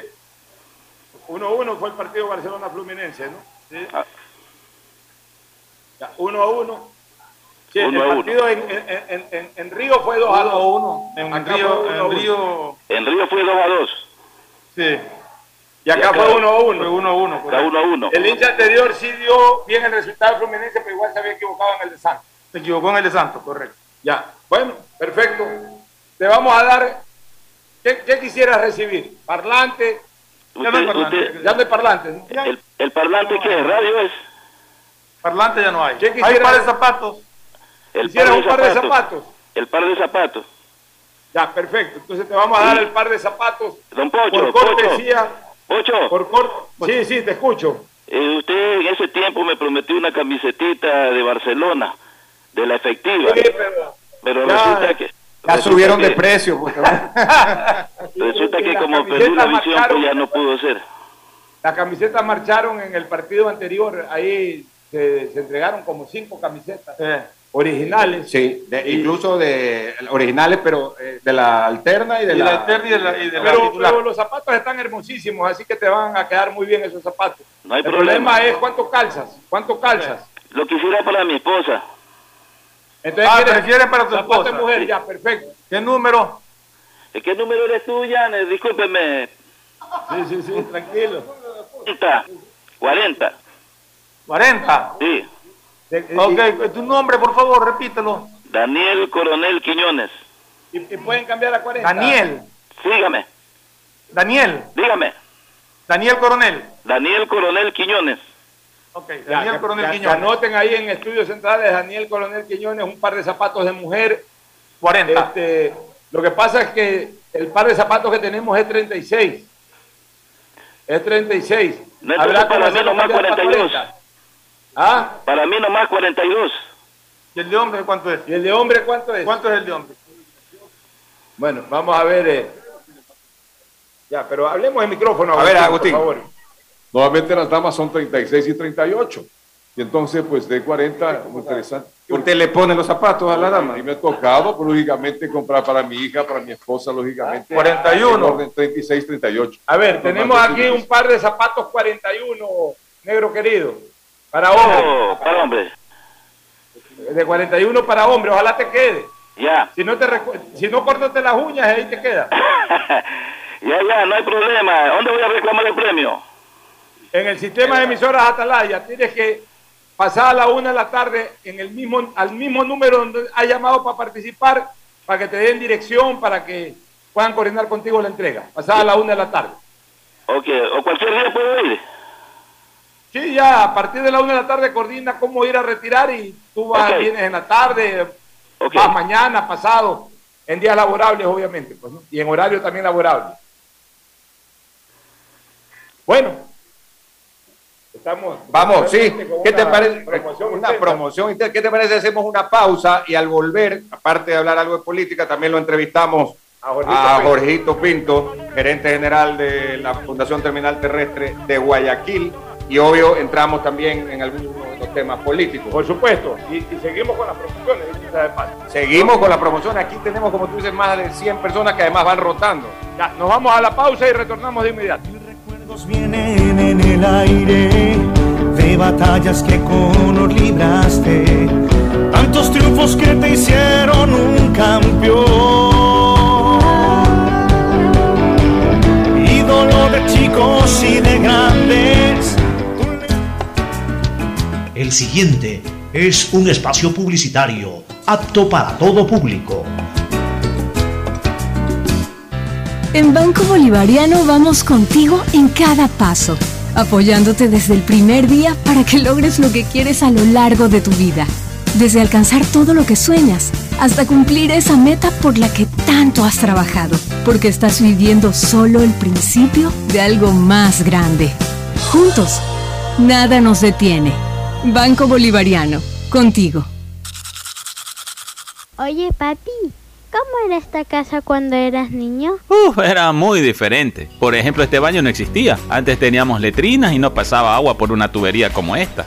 1-1 fue el partido Barcelona-Fluminense, ¿no? Sí. Ah. Ya, 1 a 1. Sí, Uno el a partido en, en- en- en- Río fue 2 a 2. 1. En Acá Río, fue uno a en uno. Río. En Río fue 2 a 2. Sí. Y acá fue 1 a 1. Fue 1 a 1. Está 1 a 1. El hincha anterior sí dio bien el resultado de Fluminense, pero igual se había equivocado en el de Santos. Se equivocó en el de Santos, correcto. Ya, bueno, perfecto. Te vamos a dar. ¿Qué, qué quisieras recibir? ¿Parlante? Ya no hay parlante. usted- Ya no hay parlante. ¿no? El, el parlante que es radio es Parlante ya no hay. ¿Qué Hay quisiera- par de zapatos. el Quisieras un par de zapatos. El par de zapatos. Ya, perfecto. Entonces te vamos a dar el par de zapatos Don Pocho, por cortesía. Pocho. Por cor- Sí, sí, te escucho. eh, usted en ese tiempo me prometió una camisetita de Barcelona, de la efectiva. Sí, pero Pero Ya, resulta que... Ya resulta subieron de que- precio. pues, Resulta que como perdí camisetas la visión, pues ya no pudo ser. Las camisetas marcharon en el partido anterior. Ahí se, se entregaron como cinco camisetas originales. Sí, de- incluso de originales, pero eh, de la alterna y de Y la, la alterna y de la- y de la Pero, los zapatos están hermosísimos, así que te van a quedar muy bien esos zapatos. No hay el problema. problema es cuánto calzas. ¿Cuánto calzas? Lo quisiera para mi esposa. Entonces, Ah, ¿quieres prefieres para tu esposa. mujer? Sí. Ya, perfecto. ¿Qué número? ¿Qué número eres tú, Jan? Discúlpeme. Sí, sí, sí, tranquilo. 40. 40. 40. Sí. Ok, tu nombre, por favor, repítelo. Daniel Coronel Quiñones. Y, y pueden cambiar a 40. Daniel. Sígame. Daniel. Dígame. Daniel Coronel. Daniel Coronel Quiñones. Ok, Daniel Coronel ya- Quiñones. Anoten ahí en estudios centrales Daniel Coronel Quiñones un par de zapatos de mujer. 40. Este, lo que pasa es que el par de zapatos que tenemos es 36. Es 36. Neto, Habrá para mí nomás cambiar para 42. 40. ¿Ah? Para mí nomás 42. ¿Y el de hombre cuánto es? ¿Y el de hombre cuánto es? ¿Cuánto es el de hombre? Bueno, vamos a ver. eh. Ya, pero hablemos en micrófono. A ver, Agustín. Por favor. Nuevamente las damas son 36 y 38. Y entonces, pues de 40, muy interesante. ¿Usted le pone los zapatos a la A dama? mí me ha tocado, pues, lógicamente, comprar para mi hija, para mi esposa, lógicamente. 41. en orden 36, 38. A ver, tenemos aquí un par de zapatos 41, negro querido, para hombre. Oh, para hombre. De 41 para hombre, ojalá te quede. Ya. Si no, te si no córtate las uñas, ahí te queda. Ya, ya, no hay problema. ¿Dónde voy a reclamar el premio? En el sistema de emisoras Atalaya, tienes que pasar a la una de la tarde en el mismo, al mismo número donde ha llamado para participar, para que te den dirección, para que puedan coordinar contigo la entrega. Pasar a la una de la tarde. Ok, o cualquier día puedo ir. Sí, ya a partir de la una de la tarde coordina cómo ir a retirar y tú vas, Ok. vienes en la tarde, Ok. vas mañana, pasado, en días laborables obviamente, pues, ¿no? y en horario también laborable. Bueno, estamos. Vamos, sí. ¿Qué te parece? promoción Una promoción. ¿Qué te parece? Hacemos una pausa y al volver, aparte de hablar algo de política, también lo entrevistamos A Jorgito a Pinto. Jorgito Pinto, gerente general de la Fundación Terminal Terrestre de Guayaquil. Y obvio, entramos también en algunos de los temas políticos. Por supuesto, y, y seguimos con las promociones. de. Seguimos con la promoción. Aquí tenemos, como tú dices, más de 100 personas que además van rotando. Ya, nos vamos a la pausa y retornamos de inmediato. vienen en el aire de batallas que con honor libraste, tantos triunfos que te hicieron un campeón, ídolo de chicos y de grandes. El siguiente es un espacio publicitario apto para todo público. En Banco Bolivariano vamos contigo en cada paso, apoyándote desde el primer día para que logres lo que quieres a lo largo de tu vida. Desde alcanzar todo lo que sueñas hasta cumplir esa meta por la que tanto has trabajado, porque estás viviendo solo el principio de algo más grande. Juntos, nada nos detiene. Banco Bolivariano, contigo. Oye, papi, ¿cómo era esta casa cuando eras niño? Uf, era muy diferente. Por ejemplo, este baño no existía. Antes teníamos letrinas y no pasaba agua por una tubería como esta.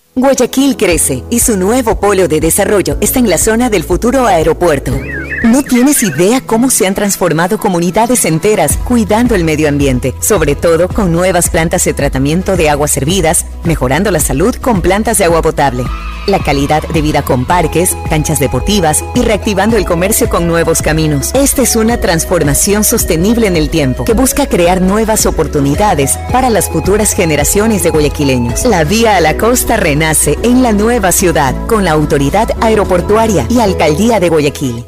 Guayaquil crece y su nuevo polo de desarrollo está en la zona del futuro aeropuerto. No tienes idea cómo se han transformado comunidades enteras cuidando el medio ambiente, sobre todo con nuevas plantas de tratamiento de aguas servidas, mejorando la salud con plantas de agua potable, la calidad de vida con parques, canchas deportivas y reactivando el comercio con nuevos caminos. Esta es una transformación sostenible en el tiempo que busca crear nuevas oportunidades para las futuras generaciones de guayaquileños. La vía a la costa renace en la nueva ciudad con la autoridad aeroportuaria y alcaldía de Guayaquil.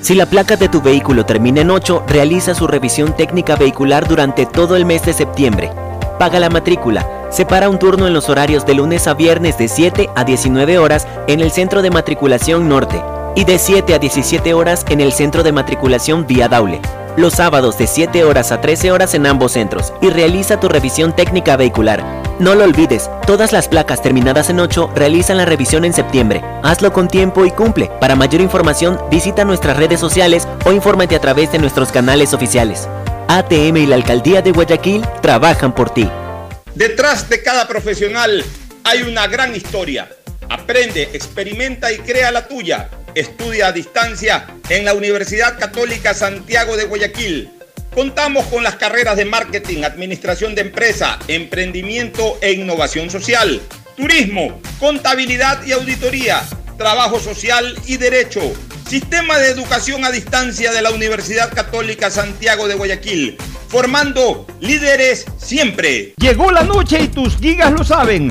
Si la placa de tu vehículo termina en 8, realiza su revisión técnica vehicular durante todo el mes de septiembre. Paga la matrícula. Separa un turno en los horarios de lunes a viernes de 7 a 19 horas en el Centro de Matriculación Norte y de 7 a 17 horas en el Centro de Matriculación Vía Daule. Los sábados de 7 horas a 13 horas en ambos centros y realiza tu revisión técnica vehicular. No lo olvides, todas las placas terminadas en 8 realizan la revisión en septiembre. Hazlo con tiempo y cumple. Para mayor información, visita nuestras redes sociales o infórmate a través de nuestros canales oficiales. ATM y la Alcaldía de Guayaquil trabajan por ti. Detrás de cada profesional hay una gran historia. Aprende, experimenta y crea la tuya. Estudia a distancia en la Universidad Católica Santiago de Guayaquil. Contamos con las carreras de marketing, administración de empresa, emprendimiento e innovación social, turismo, contabilidad y auditoría, trabajo social y derecho. Sistema de educación a distancia de la Universidad Católica Santiago de Guayaquil. Formando líderes siempre. Llegó la noche y tus gigas lo saben.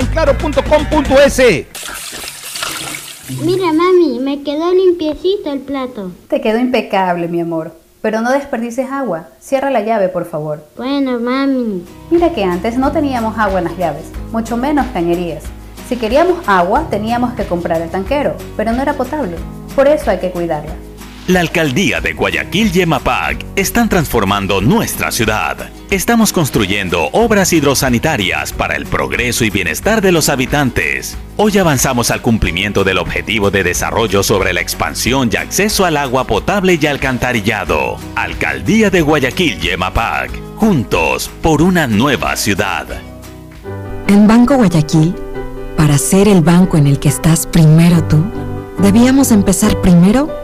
en claro.com.es. Mira, mami, me quedó limpiecito el plato. Te quedó impecable, mi amor. Pero no desperdices agua. Cierra la llave, por favor. Bueno, mami. Mira que antes no teníamos agua en las llaves, mucho menos cañerías. Si queríamos agua, teníamos que comprar el tanquero, pero no era potable. Por eso hay que cuidarla. La alcaldía de Guayaquil y EMAPAC están transformando nuestra ciudad. Estamos construyendo obras hidrosanitarias para el progreso y bienestar de los habitantes. Hoy avanzamos al cumplimiento del objetivo de desarrollo sobre la expansión y acceso al agua potable y alcantarillado. Alcaldía de Guayaquil y EMAPAC. Juntos por una nueva ciudad. En Banco Guayaquil, para ser el banco en el que estás primero tú, debíamos empezar primero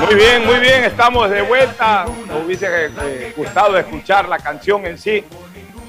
Muy bien, muy bien, estamos de vuelta. Nos hubiese eh, gustado escuchar la canción en sí.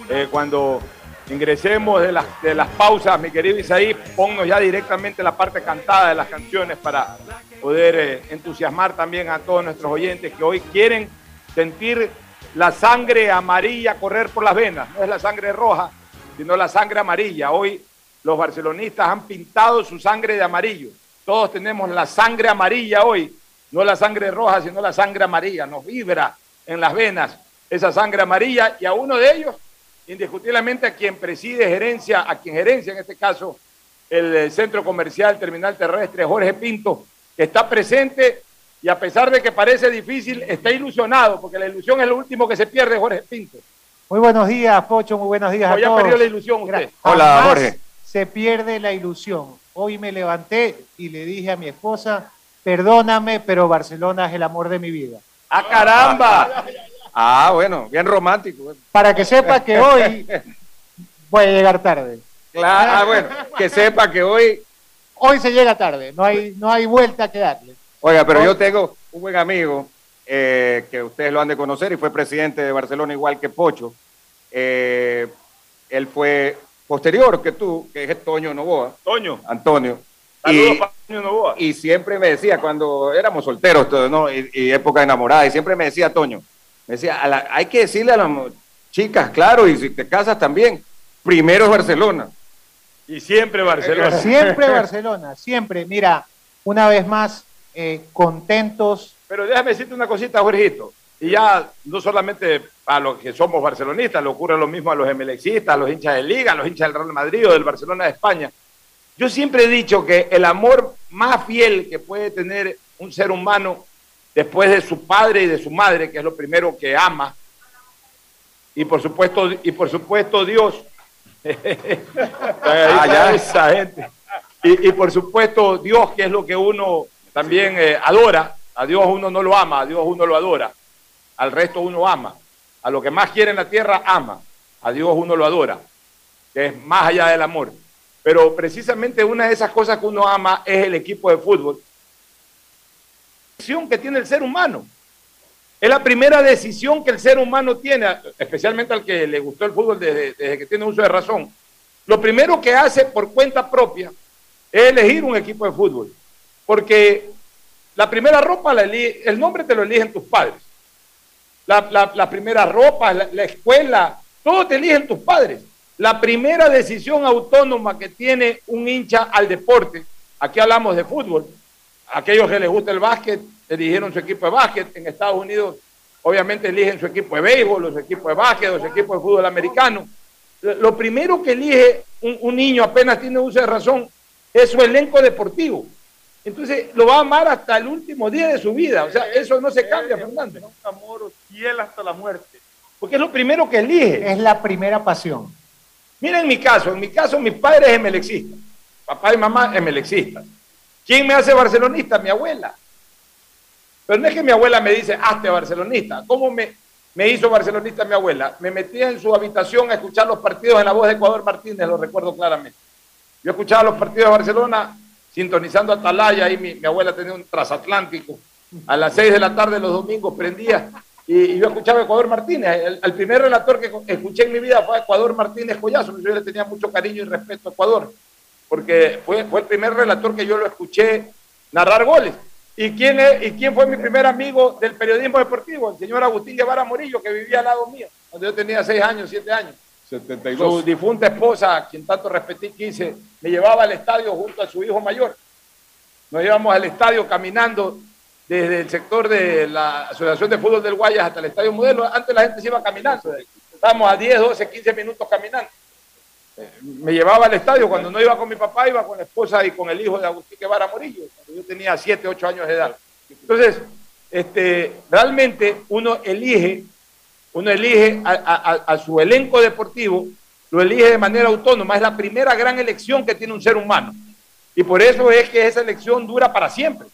Eh, cuando ingresemos de las, de las pausas, mi querido Isaí, ponnos ya directamente la parte cantada de las canciones para poder eh, entusiasmar también a todos nuestros oyentes que hoy quieren sentir la sangre amarilla correr por las venas. No es la sangre roja, sino la sangre amarilla. Hoy los barcelonistas han pintado su sangre de amarillo. Todos tenemos la sangre amarilla hoy, no la sangre roja, sino la sangre amarilla. Nos vibra en las venas esa sangre amarilla y a uno de ellos, indiscutiblemente a quien preside gerencia, a quien gerencia en este caso el eh, centro comercial terminal terrestre, Jorge Pinto, que está presente y a pesar de que parece difícil, está ilusionado, porque la ilusión es lo último que se pierde, Jorge Pinto. Muy buenos días, Pocho, muy buenos días No, a ya todos. perdió la ilusión usted. Jamás Hola, Jorge. Se pierde la ilusión. Hoy me levanté y le dije a mi esposa, perdóname, pero Barcelona es el amor de mi vida. ¡Ah, caramba! Ah, bueno, bien romántico. Para que sepa que hoy voy a llegar tarde. Claro, ah, bueno, que sepa que hoy... Hoy se llega tarde, no hay, no hay vuelta que darle. Oiga, pero yo tengo un buen amigo eh, que ustedes lo han de conocer y fue presidente de Barcelona igual que Pocho. Eh, él fue posterior que tú, que es Toño Novoa. Toño. Antonio. Saludos Y- para Toño Novoa. Y siempre me decía, cuando éramos solteros, ¿no? y, y época enamorada, y siempre me decía Toño, me decía, a la- hay que decirle a las chicas, claro, y si te casas también, primero es Barcelona. Y siempre Barcelona. Siempre Barcelona, siempre. Mira, una vez más, eh, contentos. Pero déjame decirte una cosita, Jorgito. Y ya no solamente a los que somos barcelonistas, le ocurre lo mismo a los emelexistas, a los hinchas de Liga, a los hinchas del Real Madrid o del Barcelona de España. Yo siempre he dicho que el amor más fiel que puede tener un ser humano después de su padre y de su madre, que es lo primero que ama, y por supuesto, y por supuesto Dios. Ah, ya. esa gente. Y, y por supuesto Dios, que es lo que uno también eh, adora. A Dios uno no lo ama, a Dios uno lo adora. Al resto uno ama. A lo que más quiere en la tierra ama. A Dios uno lo adora, que es más allá del amor. Pero precisamente una de esas cosas que uno ama es el equipo de fútbol. Que tiene el ser humano. Es la primera decisión que el ser humano tiene, especialmente al que le gustó el fútbol desde, que tiene uso de razón. Lo primero que hace por cuenta propia es elegir un equipo de fútbol. Porque la primera ropa, la el nombre te lo eligen tus padres. La, la- la primera ropa, la, la escuela, todo te eligen tus padres. La primera decisión autónoma que tiene un hincha al deporte, aquí hablamos de fútbol, aquellos que les gusta el básquet, eligieron su equipo de básquet, en Estados Unidos obviamente eligen su equipo de béisbol, o su equipo de básquet, o su equipo de fútbol americano. Lo primero que elige un, un niño apenas tiene uso de razón es su elenco deportivo. Entonces lo va a amar hasta el último día de su vida. O sea, eso no se cambia, Fernando. Un amor fiel hasta la muerte. Porque es lo primero que elige. Es la primera pasión. Mira en mi caso, en mi caso mi padre es emelexista, papá y mamá emelexistas. ¿Quién me hace barcelonista? Mi abuela. Pero no es que mi abuela me dice, hazte barcelonista. ¿Cómo me, me hizo barcelonista mi abuela? Me metía en su habitación a escuchar los partidos en la voz de Ecuador Martínez, lo recuerdo claramente. Yo escuchaba los partidos de Barcelona sintonizando Atalaya, ahí mi, mi abuela tenía un transatlántico. A las 6 de la tarde los domingos prendía y, yo escuchaba Ecuador Martínez. El, primer relator que escuché en mi vida fue Ecuador Martínez Collazo. Yo le tenía mucho cariño y respeto a Ecuador, porque fue, fue el primer relator que yo lo escuché narrar goles. ¿Y quién, es, ¿Y quién fue mi primer amigo del periodismo deportivo? El señor Agustín Guevara Morillo, que vivía al lado mío, cuando yo tenía 6 años, 7 años. 72. Su difunta esposa, a quien tanto respeté y quise, me llevaba al estadio junto a su hijo mayor. Nos íbamos al estadio caminando desde el sector de la Asociación de Fútbol del Guayas hasta el Estadio Modelo. Antes la gente se iba caminando. Estábamos a 10, 12, 15 minutos caminando. Me llevaba al estadio. Cuando no iba con mi papá, iba con la esposa y con el hijo de Agustín Guevara Morillo. Cuando yo tenía 7, 8 años de edad. Entonces, este, realmente uno elige uno elige a su elenco deportivo, lo elige de manera autónoma, es la primera gran elección que tiene un ser humano. Y por eso es que esa elección dura para siempre.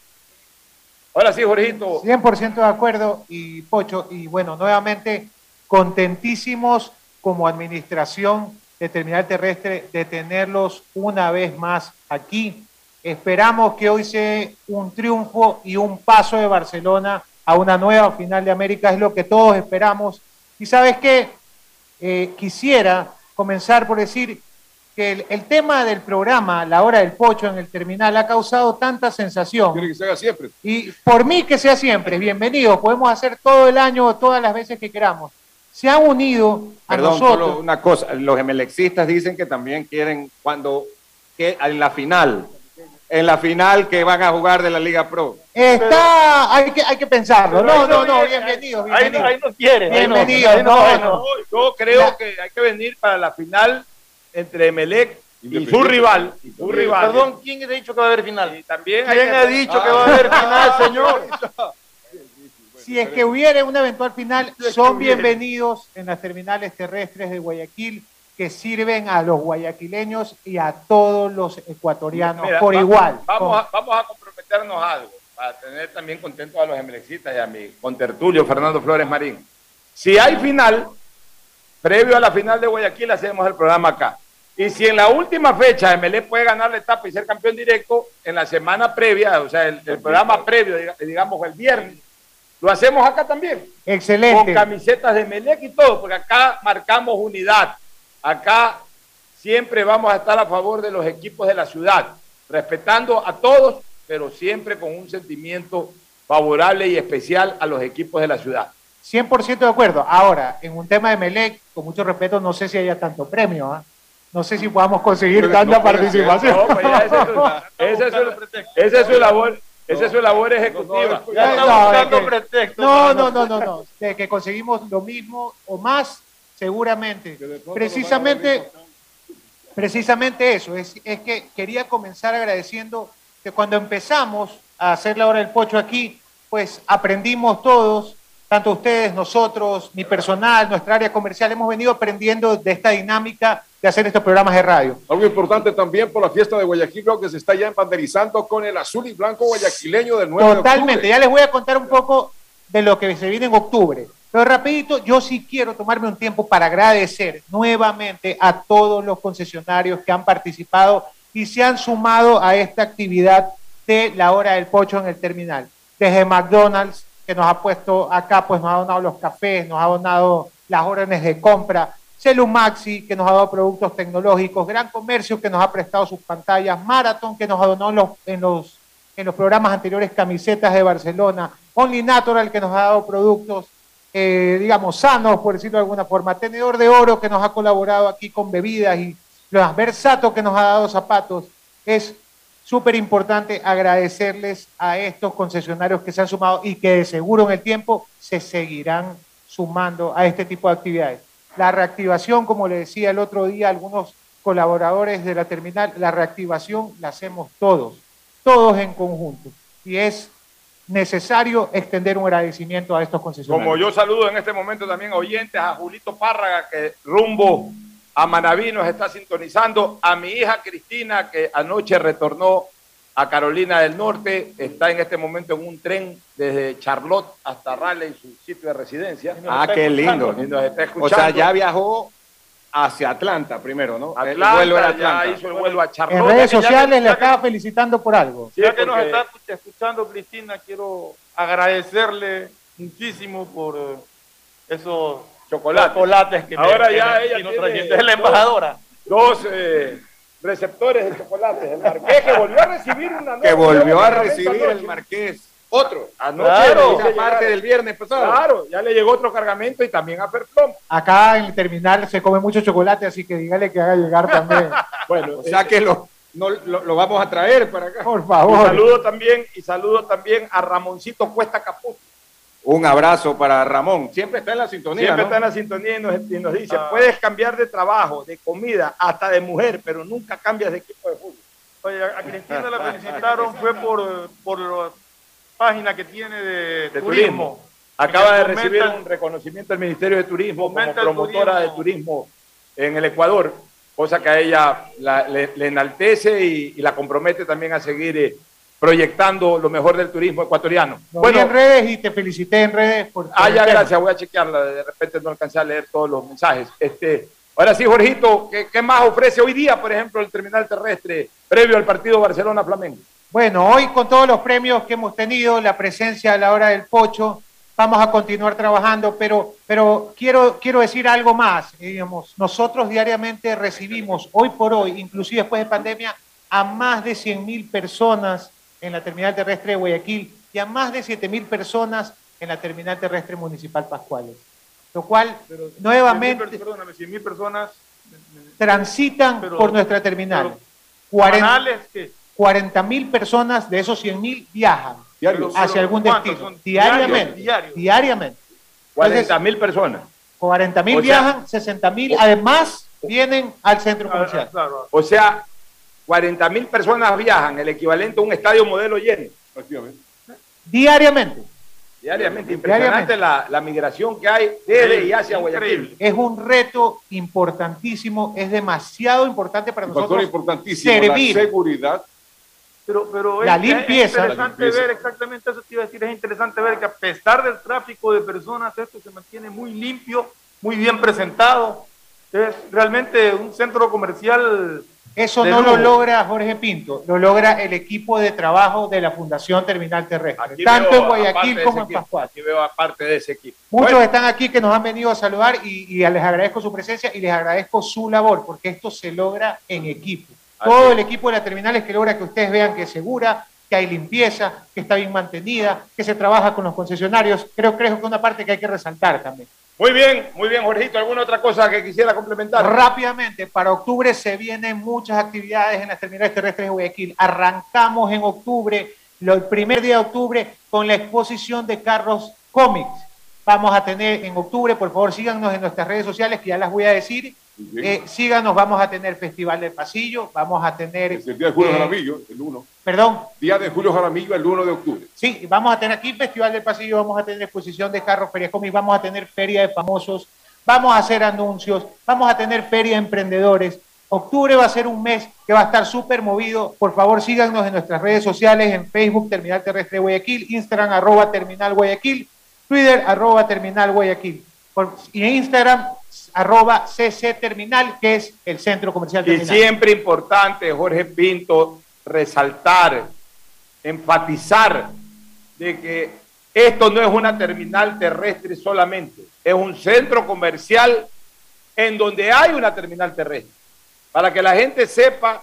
Ahora sí, Jorgito. 100% de acuerdo y Pocho, y bueno, nuevamente contentísimos como administración de Terminal Terrestre de tenerlos una vez más aquí. Esperamos que hoy sea un triunfo y un paso de Barcelona a una nueva final de América, es lo que todos esperamos. Y sabes qué, Eh, quisiera comenzar por decir que el, el tema del programa, la hora del pocho en el terminal, ha causado tanta sensación. Tiene que se haga siempre. Y por mí que sea siempre, bienvenidos, podemos hacer todo el año, todas las veces que queramos. Se han unido a Perdón, nosotros. solo una cosa. Los emelexistas dicen que también quieren cuando que en la final, en la final que van a jugar de la Liga Pro. Está, hay que, hay que pensarlo. No, no, no, bienvenidos, Ahí no, bienvenidos. ahí no quiere. ahí no, Bienvenidos, ahí no, no, ahí no. no. Yo creo que hay que venir para la final entre Emelec y su rival. y su rival. Perdón, ¿quién ha dicho que va a haber final? Y también hay ¿Quién que- ha dicho que va a haber final, señor? Si es que hubiera una eventual final, son bienvenidos en las terminales terrestres de Guayaquil que sirven a los guayaquileños y a todos los ecuatorianos Mira, por igual. Vamos a, vamos a comprometernos algo, para tener también contentos a los emelexistas y a mi contertulio Fernando Flores Marín. Si hay final, previo a la final de Guayaquil, hacemos el programa acá. Y si en la última fecha MLE puede ganar la etapa y ser campeón directo, en la semana previa, o sea, el, el programa previo, diga- digamos el viernes, lo hacemos acá también. Excelente. Con camisetas de Melec y todo, porque acá marcamos unidad. Acá siempre vamos a estar a favor de los equipos de la ciudad, respetando a todos, pero siempre con un sentimiento favorable y especial a los equipos de la ciudad. 100% de acuerdo. Ahora, en un tema de Melec, con mucho respeto, no sé si haya tanto premio. ¿ah? No sé si podamos conseguir Pero tanta no participación. No, pues ya esa es su- esa es su- esa es su labor, esa es su labor ejecutiva. No, no- no, no, no. De que conseguimos lo mismo o más, seguramente. Precisamente, precisamente eso. Es, es que quería comenzar agradeciendo que cuando empezamos a hacer la hora del pocho aquí, pues aprendimos todos, tanto ustedes, nosotros, mi personal, nuestra área comercial, hemos venido aprendiendo de esta dinámica de hacer estos programas de radio. Algo importante también por la fiesta de Guayaquil, creo que se está ya embanderizando con el azul y blanco guayaquileño del 9 de Totalmente, ya les voy a contar un poco de lo que se viene en octubre. Pero rapidito, yo sí quiero tomarme un tiempo para agradecer nuevamente a todos los concesionarios que han participado y se han sumado a esta actividad de la hora del pocho en el terminal. Desde McDonald's, que nos ha puesto acá, pues nos ha donado los cafés, nos ha donado las órdenes de compra. Celumaxi, que nos ha dado productos tecnológicos, Gran Comercio, que nos ha prestado sus pantallas, Marathon, que nos donado en los, en los, en los programas anteriores camisetas de Barcelona, Only Natural, que nos ha dado productos, eh, digamos, sanos, por decirlo de alguna forma, Tenedor de Oro, que nos ha colaborado aquí con bebidas, y los Versato, que nos ha dado zapatos. Es súper importante agradecerles a estos concesionarios que se han sumado y que de seguro en el tiempo se seguirán sumando a este tipo de actividades. La reactivación, como le decía el otro día algunos colaboradores de la terminal, la reactivación la hacemos todos, todos en conjunto. Y es necesario extender un agradecimiento a estos concesionarios. Como yo saludo en este momento también a oyentes, a Julito Párraga, que rumbo a Manaví nos está sintonizando, a mi hija Cristina, que anoche retornó a Carolina del Norte, está en este momento en un tren desde Charlotte hasta Raleigh, su sitio de residencia. Ah, qué lindo. O sea, ya viajó hacia Atlanta primero, ¿no? El Atlanta, vuelo era ya hizo el vuelo a Charlotte. En redes Ya que- sociales le ya que- estaba felicitando por algo. ya que nos está escuch- escuchando Cristina, quiero agradecerle muchísimo por eh, esos Chocolates. chocolates que me- Ahora ya me- ella tiene. Es la embajadora. Dos eh, receptores de chocolates. El Marqués que volvió a recibir una Que volvió a recibir el Marqués. Otro. Anoche Claro, esa parte del viernes pasado. Claro, ya le llegó otro cargamento y también a Perplom. Acá en el terminal se come mucho chocolate, así que dígale que haga llegar también. Bueno, O sea que lo, no, lo, lo vamos a traer para acá. Por Y favor. saludo también, y saludo también a Ramoncito Cuesta Caput. Un abrazo para Ramón. Siempre está en la sintonía. Siempre ¿no? está en la sintonía y nos, y nos dice, Ah. puedes cambiar de trabajo, de comida, hasta de mujer, pero nunca cambias de equipo de fútbol. Oye, a Cristina la felicitaron, fue por, por la página que tiene de, de turismo. Acaba de recibir un reconocimiento del Ministerio de Turismo como promotora de turismo en el Ecuador, cosa que a ella la- le, le enaltece y, y la compromete también a seguir eh, proyectando lo mejor del turismo ecuatoriano. Lo vi en redes y te felicité en redes por Ah, ya, gracias, voy a chequearla, de repente no alcancé a leer todos los mensajes. Este, ahora sí, Jorgito, ¿qué, qué más ofrece hoy día, por ejemplo, el terminal terrestre previo al partido Barcelona-Flamengo? Bueno, hoy con todos los premios que hemos tenido, la presencia a la hora del pocho, vamos a continuar trabajando, pero, pero quiero, quiero decir algo más. Digamos, nosotros diariamente recibimos, hoy por hoy, inclusive después de pandemia, a más de 100 mil personas en la terminal terrestre de Guayaquil y a más de 7 mil personas en la terminal terrestre municipal Pascuales. Lo cual, nuevamente, 100.000 per- Perdóname, 100 mil personas. transitan Pero- por nuestra terminal. pero, 40 ¿Semanales qué? 40 mil personas de esos 100 mil viajan Diarios. hacia Pero, algún ¿cuántos destino. son? Diariamente. Diarios, Diariamente. 40 mil personas. 40 mil O sea- viajan, 60 mil además vienen al centro comercial. O sea, 40 mil personas viajan, el equivalente a un estadio modelo lleno. Diariamente. Diariamente, impresionante la, la migración que hay desde y hacia Guayaquil. Es un reto importantísimo, es demasiado importante para Un factor nosotros importantísimo, servir. la seguridad. Pero, pero La es, limpieza. es interesante La limpieza. ver exactamente eso te iba a decir, es interesante ver que a pesar del tráfico de personas, esto se mantiene muy limpio, muy bien presentado. Es realmente un centro comercial. Eso no lo logra Jorge Pinto, lo logra el equipo de trabajo de la Fundación Terminal Terrestre, Aquí tanto veo en Guayaquil como en Pascual. Aquí veo aparte de ese equipo. Muchos Bueno, están aquí que nos han venido a saludar y, y les agradezco su presencia y les agradezco su labor, porque esto se logra en equipo. Todo el equipo de la terminal es que logra que ustedes vean que es segura, que hay limpieza, que está bien mantenida, que se trabaja con los concesionarios. Creo, creo que es una parte que hay que resaltar también. Muy bien, muy bien, Jorgito. ¿Alguna otra cosa que quisiera complementar? Rápidamente, para octubre se vienen muchas actividades en las terminales terrestres de Guayaquil. Arrancamos en octubre, el primer día de octubre, con la exposición de carros cómics. Vamos a tener en octubre, por favor síganos en nuestras redes sociales, que ya las voy a decir. Eh, síganos, vamos a tener Festival del Pasillo, vamos a tener... Es el día de Julio eh, Jaramillo, el 1. Perdón. Día de Julio Jaramillo, el 1 de octubre. Sí, vamos a tener aquí Festival del Pasillo, vamos a tener exposición de carros, feria cómics, vamos a tener feria de famosos, vamos a hacer anuncios, vamos a tener feria de emprendedores. Octubre va a ser un mes que va a estar súper movido. Por favor, síganos en nuestras redes sociales, en Facebook, Terminal Terrestre Guayaquil, Instagram, arroba Terminal Guayaquil, Twitter, arroba Terminal Guayaquil. Por- y en Instagram, arroba CC Terminal, que es el Centro Comercial Y Terminal. siempre importante, Jorge Pinto, resaltar, enfatizar de que esto no es una terminal terrestre solamente, es un centro comercial en donde hay una terminal terrestre. Para que la gente sepa,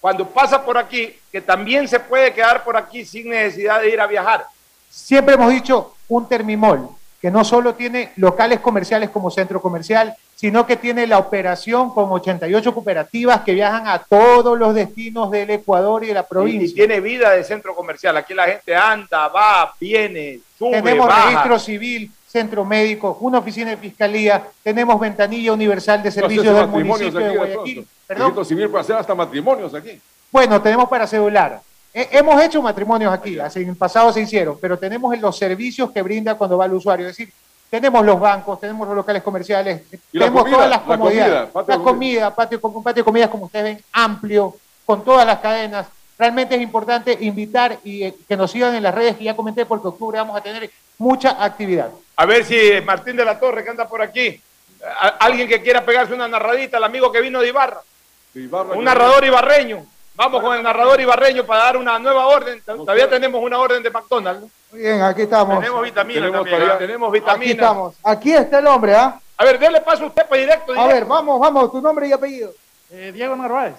cuando pasa por aquí, que también se puede quedar por aquí sin necesidad de ir a viajar. Siempre hemos dicho un Termimol, que no solo tiene locales comerciales como centro comercial, sino que tiene la operación con 88 cooperativas que viajan a todos los destinos del Ecuador y de la provincia. y tiene vida de centro comercial. Aquí la gente anda, va, viene, sube, tenemos baja. registro civil, centro médico, una oficina de fiscalía, tenemos ventanilla universal de servicios del municipio de Guayaquil. pronto. Perdón. Registro civil para hacer hasta matrimonios aquí. Bueno, tenemos para celular. Eh, hemos hecho matrimonios aquí, hace- en el pasado se hicieron, pero tenemos los servicios que brinda cuando va el usuario. Es decir, tenemos los bancos, tenemos los locales comerciales, la tenemos comida, todas las la comodidades. comida, patio la de comida, patio, un patio de comidas, como ustedes ven, amplio, con todas las cadenas. Realmente es importante invitar y eh, que nos sigan en las redes que ya comenté, porque octubre vamos a tener mucha actividad. A ver si Martín de la Torre, que anda por aquí, alguien que quiera pegarse una narradita, el amigo que vino de Ibarra, un narrador ibarreño. Vamos con el narrador ibarreño para dar una nueva orden. Todavía tenemos una orden de McDonald's. Muy bien, aquí estamos. Tenemos vitaminas Tenemos también, todavía- ¿eh? tenemos Aquí vitaminas. estamos. Aquí está el hombre, ¿ah? A ver, déle paso a usted para directo. A ver, vamos, vamos, tu nombre y apellido. Diego Narváez.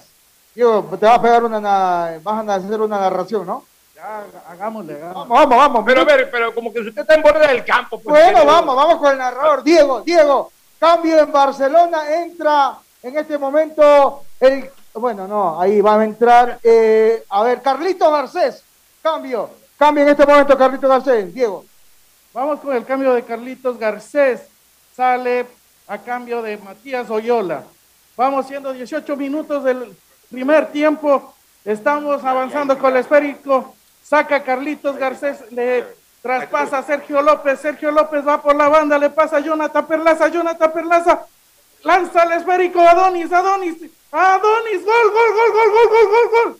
Diego, te vas a pegar una, na- vas a hacer una narración, ¿no? Ya, hagámosle, hagámosle. Vamos, vamos, vamos. Pero a ver, pero como que usted está en borde del campo. pues, Bueno, vamos, vamos con el narrador. Diego, Diego, cambio en Barcelona, entra en este momento el... Bueno, no, ahí va a entrar, eh, a ver, Carlito Garcés, cambio, cambio en este momento Carlito Garcés, Diego. Vamos con el cambio de Carlitos Garcés. Sale a cambio de Matías Oyola. Vamos siendo 18 minutos del primer tiempo. Estamos avanzando con el esférico. Saca Carlitos Garcés, le traspasa a Sergio López. Sergio López va por la banda, le pasa a Jonathan Perlaza. Jonathan Perlaza lanza el esférico a Adonis. Adonis, Adonis, gol, gol, gol, gol, gol, gol, gol, gol.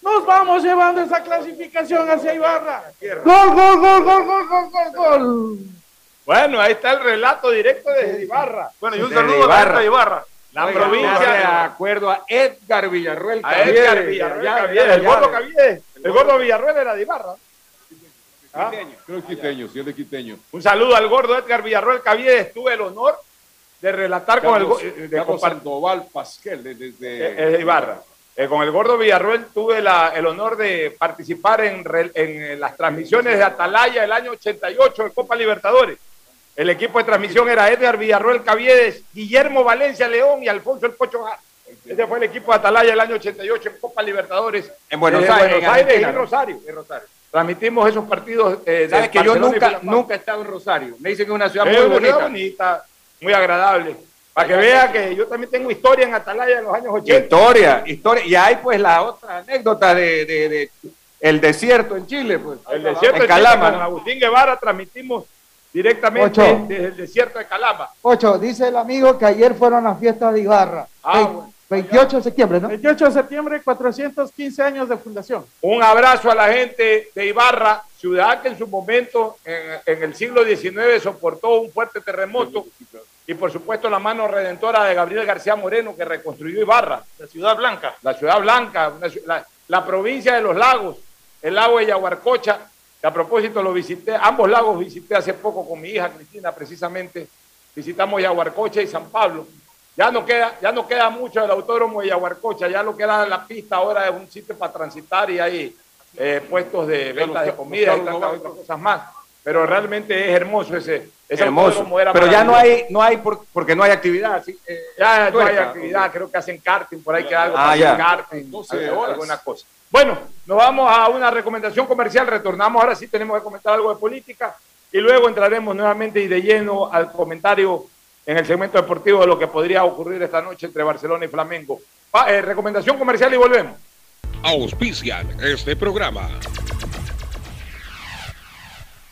Nos vamos llevando esa clasificación hacia Ibarra. Gol, gol, gol, gol, gol, gol, gol, gol. Bueno, ahí está el relato directo de Ibarra. Bueno, y un Desde saludo a Ibarra. La Oiga, provincia de acuerdo a Edgar Villarruel A Edgar Villarruel el gordo. Caviedes. El gordo Villarruel era de Ibarra. Ah. Creo que quiteño, sí es de quiteño. Un saludo al gordo Edgar Villarruel Caviedes. Tuve el honor de relatar con el eh, de Carlos Sandoval Pasquel, desde... Eh, eh, Ibarra. Eh, con el gordo Villarruel tuve la- el honor de participar en, re- en, eh, las transmisiones de Atalaya el año 88 de Copa Libertadores. El equipo de transmisión era Edgar Villarruel Caviedes, Guillermo Valencia León y Alfonso El Pocho Jara. Ese fue el equipo de Atalaya el año 88 en Copa Libertadores. En Buenos Desde Aires, Buenos en Aires y. Rosario, en Rosario. Transmitimos esos partidos. Eh, Sabes de que yo Barcelona y nunca, nunca he estado en Rosario. Me dicen que es una ciudad Es muy bonita. bonita, muy agradable. Para que vea que yo también tengo historia en Atalaya en los años 80. Historia, historia. Y hay pues la otra anécdota de, de- de el desierto en Chile, pues. El desierto en de Calama. Chile, con Agustín Guevara transmitimos directamente Ocho. desde el desierto de Calama. Ocho, dice el amigo que ayer fueron las fiestas de Ibarra. Ah, Ey, bueno. 28 de septiembre, ¿no? 28 de septiembre, 415 años de fundación. Un abrazo a la gente de Ibarra, ciudad que en su momento, en, en el siglo XIX, soportó un fuerte terremoto. Y por supuesto la mano redentora de Gabriel García Moreno, que reconstruyó Ibarra. La Ciudad Blanca. La Ciudad Blanca, una la, la provincia de los lagos, el lago de Yaguarcocha, que a propósito lo visité, ambos lagos visité hace poco con mi hija Cristina, precisamente. Visitamos Yaguarcocha y San Pablo. Ya no queda, ya no queda mucho del autódromo de Yaguarcocha, ya lo que era la pista ahora es un sitio para transitar y hay eh, puestos de venta de comida y tantas otras cosas más. Pero realmente es hermoso ese, ese Hermoso. Pero ya no hay, no hay por- porque no hay actividad. ¿sí? Eh, Ya no hay actividad, creo que hacen karting, por ahí algo Ah, para ya. hacer karting, 12 algo- horas. alguna cosa. Bueno, nos vamos a una recomendación comercial, retornamos, ahora sí tenemos que comentar algo de política y luego entraremos nuevamente y de lleno al comentario en el segmento deportivo de lo que podría ocurrir esta noche entre Barcelona y Flamengo. Pa- eh, recomendación comercial y volvemos. Auspician este programa.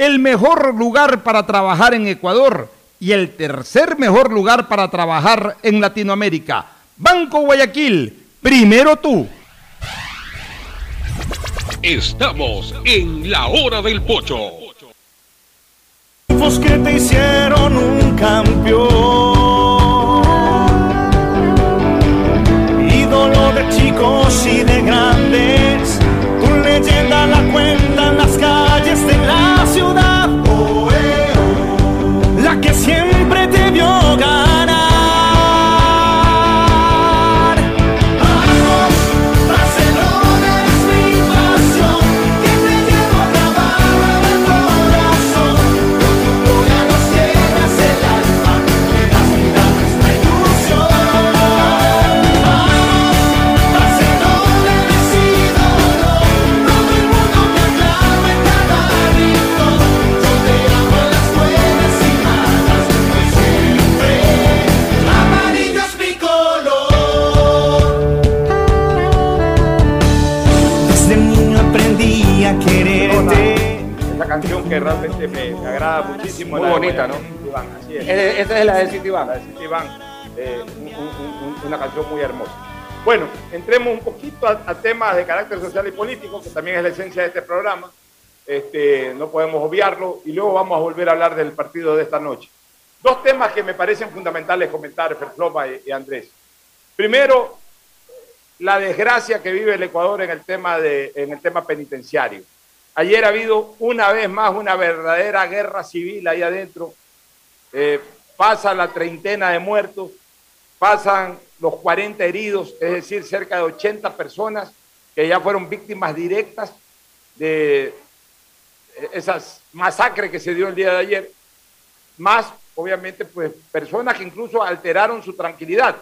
el mejor lugar para trabajar en Ecuador y el tercer mejor lugar para trabajar en Latinoamérica. Banco Guayaquil, primero tú. Estamos en la hora del pocho. Que te hicieron un campeón. Realmente me, me agrada muchísimo. Muy la bonita, ¿no? Citibán, así es. Eh, esta es la de Citibán. La de Citibán, eh, un- un- un- una canción muy hermosa. Bueno, entremos un poquito a, a temas de carácter social y político, que también es la esencia de este programa. Este, no podemos obviarlo y luego vamos a volver a hablar del partido de esta noche. Dos temas que me parecen fundamentales comentar, Ferfloma y, y Andrés. Primero, la desgracia que vive el Ecuador en el tema, de, en el tema penitenciario. Ayer ha habido una vez más una verdadera guerra civil ahí adentro. Eh, pasa la treintena de muertos, pasan los 40 heridos, es decir, cerca de 80 personas que ya fueron víctimas directas de esas masacres que se dio el día de ayer, más obviamente pues personas que incluso alteraron su tranquilidad,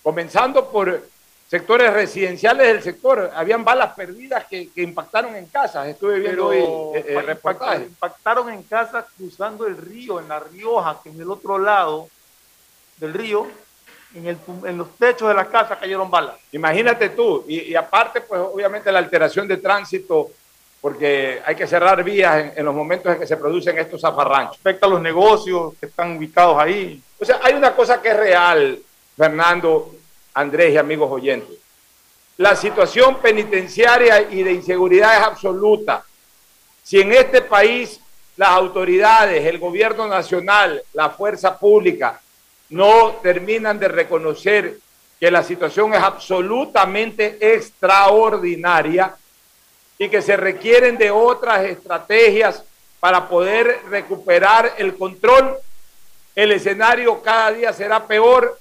comenzando por sectores residenciales del sector, habían balas perdidas que, que impactaron en casas, estuve viendo hoy eh, reportajes. impactaron en casas cruzando el río, en La Rioja, que en el otro lado del río, en, el, en los techos de las casas cayeron balas. Imagínate tú, y, y aparte, pues obviamente la alteración de tránsito, porque hay que cerrar vías en, en los momentos en que se producen estos zafarranchos. Afecta a los negocios que están ubicados ahí. O sea, hay una cosa que es real, Fernando, Andrés y amigos oyentes. La situación penitenciaria y de inseguridad es absoluta. Si en este país las autoridades, el gobierno nacional, la fuerza pública, no terminan de reconocer que la situación es absolutamente extraordinaria y que se requieren de otras estrategias para poder recuperar el control, el escenario cada día será peor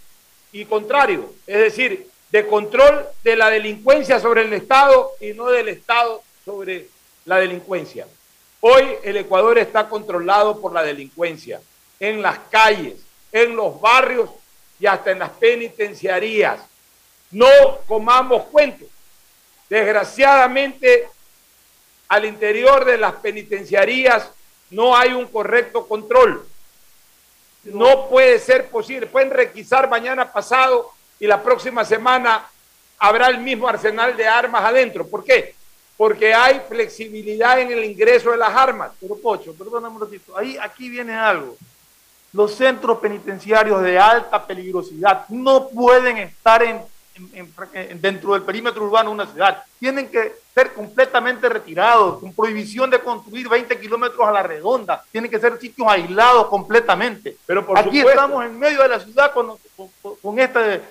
y contrario, es decir, de control de la delincuencia sobre el Estado y no del Estado sobre la delincuencia. Hoy el Ecuador está controlado por la delincuencia en las calles, en los barrios y hasta en las penitenciarías. No comamos cuentos. Desgraciadamente, al interior de las penitenciarías no hay un correcto control. No puede ser posible. Pueden requisar mañana pasado y la próxima semana habrá el mismo arsenal de armas adentro. ¿Por qué? Porque hay flexibilidad en el ingreso de las armas. Pero Pocho, perdóname un ratito, ahí, aquí viene algo. Los centros penitenciarios de alta peligrosidad no pueden estar en, en- en- en- dentro del perímetro urbano de una ciudad. Tienen que ser completamente retirados, con prohibición de construir 20 kilómetros a la redonda. Tienen que ser sitios aislados completamente. Pero por aquí supuesto. estamos en medio de la ciudad con, con- con- este,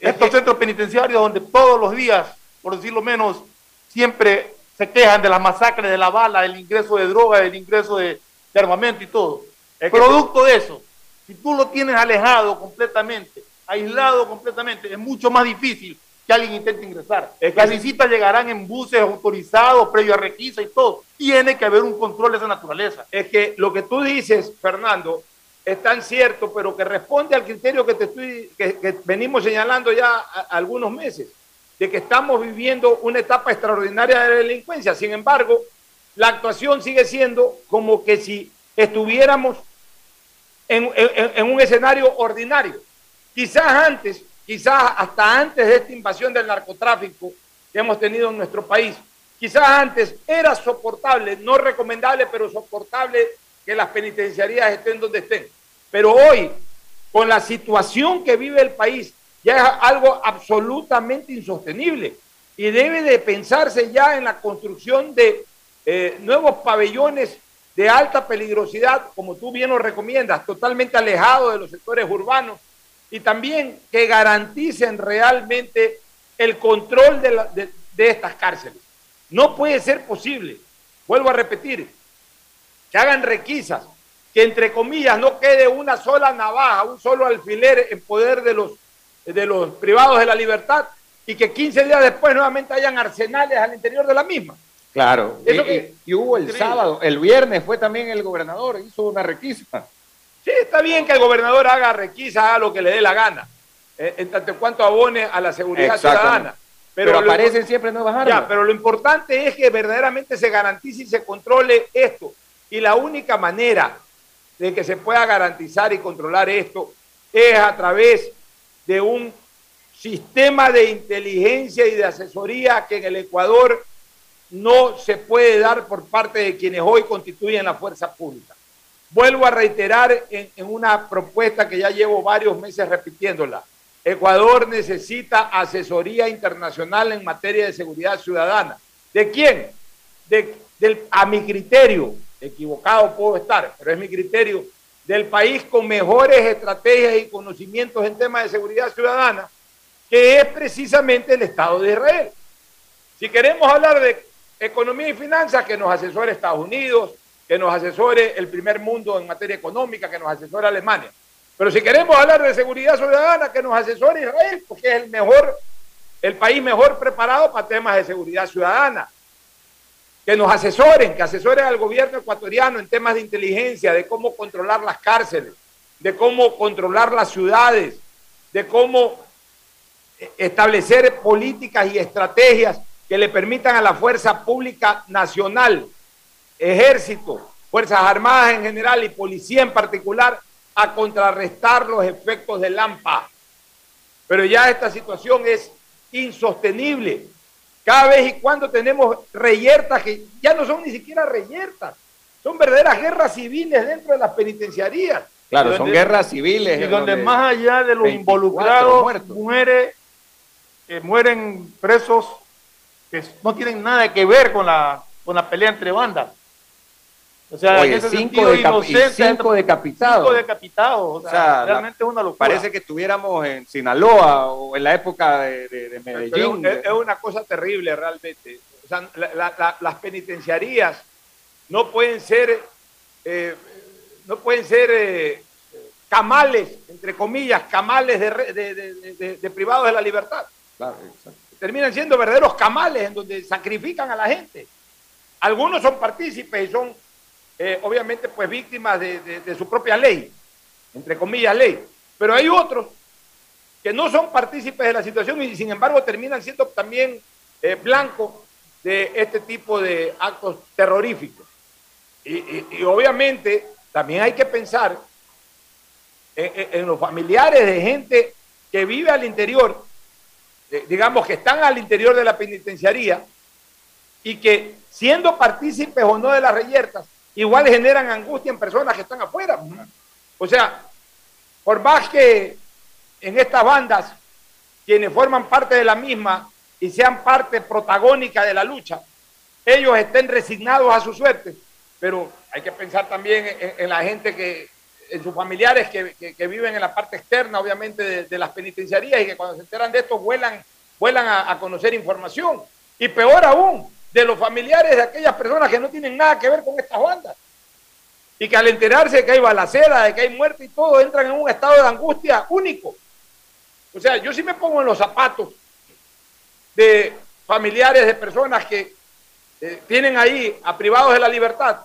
estos centros penitenciarios donde todos los días, por decirlo menos, siempre se quejan de las masacres, de la bala, del ingreso de droga, del ingreso de, de armamento y todo. Es Producto de eso, si tú lo tienes alejado completamente, aislado completamente, es mucho más difícil que alguien intente ingresar. Es que Las visitas llegarán en buses autorizados, previo a requisa y todo. Tiene que haber un control de esa naturaleza. Es que lo que tú dices, Fernando, es tan cierto, pero que responde al criterio que te estoy, que, que venimos señalando ya a- algunos meses, de que estamos viviendo una etapa extraordinaria de delincuencia. Sin embargo, la actuación sigue siendo como que si estuviéramos en, en- en un escenario ordinario. Quizás antes, quizás hasta antes de esta invasión del narcotráfico que hemos tenido en nuestro país, quizás antes era soportable, no recomendable, pero soportable que las penitenciarías estén donde estén. Pero hoy, con la situación que vive el país, ya es algo absolutamente insostenible y debe de pensarse ya en la construcción de eh, nuevos pabellones de alta peligrosidad, como tú bien lo recomiendas, totalmente alejados de los sectores urbanos y también que garanticen realmente el control de, la- de- de estas cárceles. No puede ser posible, vuelvo a repetir, que hagan requisas, que entre comillas no quede una sola navaja, un solo alfiler en poder de los, de los privados de la libertad y que 15 días después nuevamente hayan arsenales al interior de la misma. Claro. Y, que- y- y hubo el Increíble. sábado, el viernes fue también el gobernador, hizo una requisa. Sí, está bien que el gobernador haga requisa, haga lo que le dé la gana, eh, en tanto cuanto abone a la seguridad ciudadana. Pero, aparecen siempre nuevas armas. Ya, pero lo importante es que verdaderamente se garantice y se controle esto. Y la única manera de que se pueda garantizar y controlar esto es a través de un sistema de inteligencia y de asesoría que en el Ecuador no se puede dar por parte de quienes hoy constituyen la fuerza pública. Vuelvo a reiterar en, una propuesta que ya llevo varios meses repitiéndola. Ecuador necesita asesoría internacional en materia de seguridad ciudadana. ¿De quién? A mi criterio, equivocado puedo estar, pero es mi criterio, del país con mejores estrategias y conocimientos en temas de seguridad ciudadana, que es precisamente el Estado de Israel. Si queremos hablar de economía y finanzas, que nos asesore Estados Unidos, que nos asesore el primer mundo en materia económica, que nos asesore Alemania. Pero si queremos hablar de seguridad ciudadana, que nos asesore Israel, porque es el mejor, el país mejor preparado para temas de seguridad ciudadana. que nos asesoren, que asesoren al gobierno ecuatoriano en temas de inteligencia, de cómo controlar las cárceles, de cómo controlar las ciudades, de cómo establecer políticas y estrategias que le permitan a la fuerza pública nacional, ejército, fuerzas armadas en general y policía en particular, a contrarrestar los efectos del AMPA. Pero ya esta situación es insostenible. Cada vez y cuando tenemos reyertas que ya no son ni siquiera reyertas, son verdaderas guerras civiles dentro de las penitenciarías. Claro, son guerras civiles. Y donde donde más allá de los 24 involucrados muertos. eh, mueren presos que no tienen nada que ver con la, con la pelea entre bandas. O sea, Oye, cinco decapi- cinco decapitados. Cinco decapitados. O sea, O sea, realmente es una locura. Parece que estuviéramos en Sinaloa o en la época de, de- de Pero Medellín. es, es una cosa terrible realmente. O sea, la- la- la- las penitenciarías no pueden ser, eh, no pueden ser eh, camales, entre comillas, camales de, de- privados de la libertad. Claro. Terminan siendo verdaderos camales en donde sacrifican a la gente. Algunos son partícipes y son, eh, obviamente, pues víctimas de, su propia ley, entre comillas, ley. Pero hay otros que no son partícipes de la situación y sin embargo terminan siendo también eh, blancos de este tipo de actos terroríficos. Y, obviamente también hay que pensar en, los familiares de gente que vive al interior, digamos que están al interior de la penitenciaría y que siendo partícipes o no de las reyertas, igual generan angustia en personas que están afuera. O sea, por más que en estas bandas, quienes forman parte de la misma y sean parte protagónica de la lucha, ellos estén resignados a su suerte, pero hay que pensar también en, en la gente que, en sus familiares que, que- que viven en la parte externa, obviamente, de, de las penitenciarías y que cuando se enteran de esto vuelan, vuelan a, a conocer información. Y peor aún, de los familiares de aquellas personas que no tienen nada que ver con estas bandas. Y que al enterarse de que hay balacera, de que hay muerte y todo, entran en un estado de angustia único. O sea, yo sí me pongo en los zapatos de familiares de personas que eh, tienen ahí a privados de la libertad,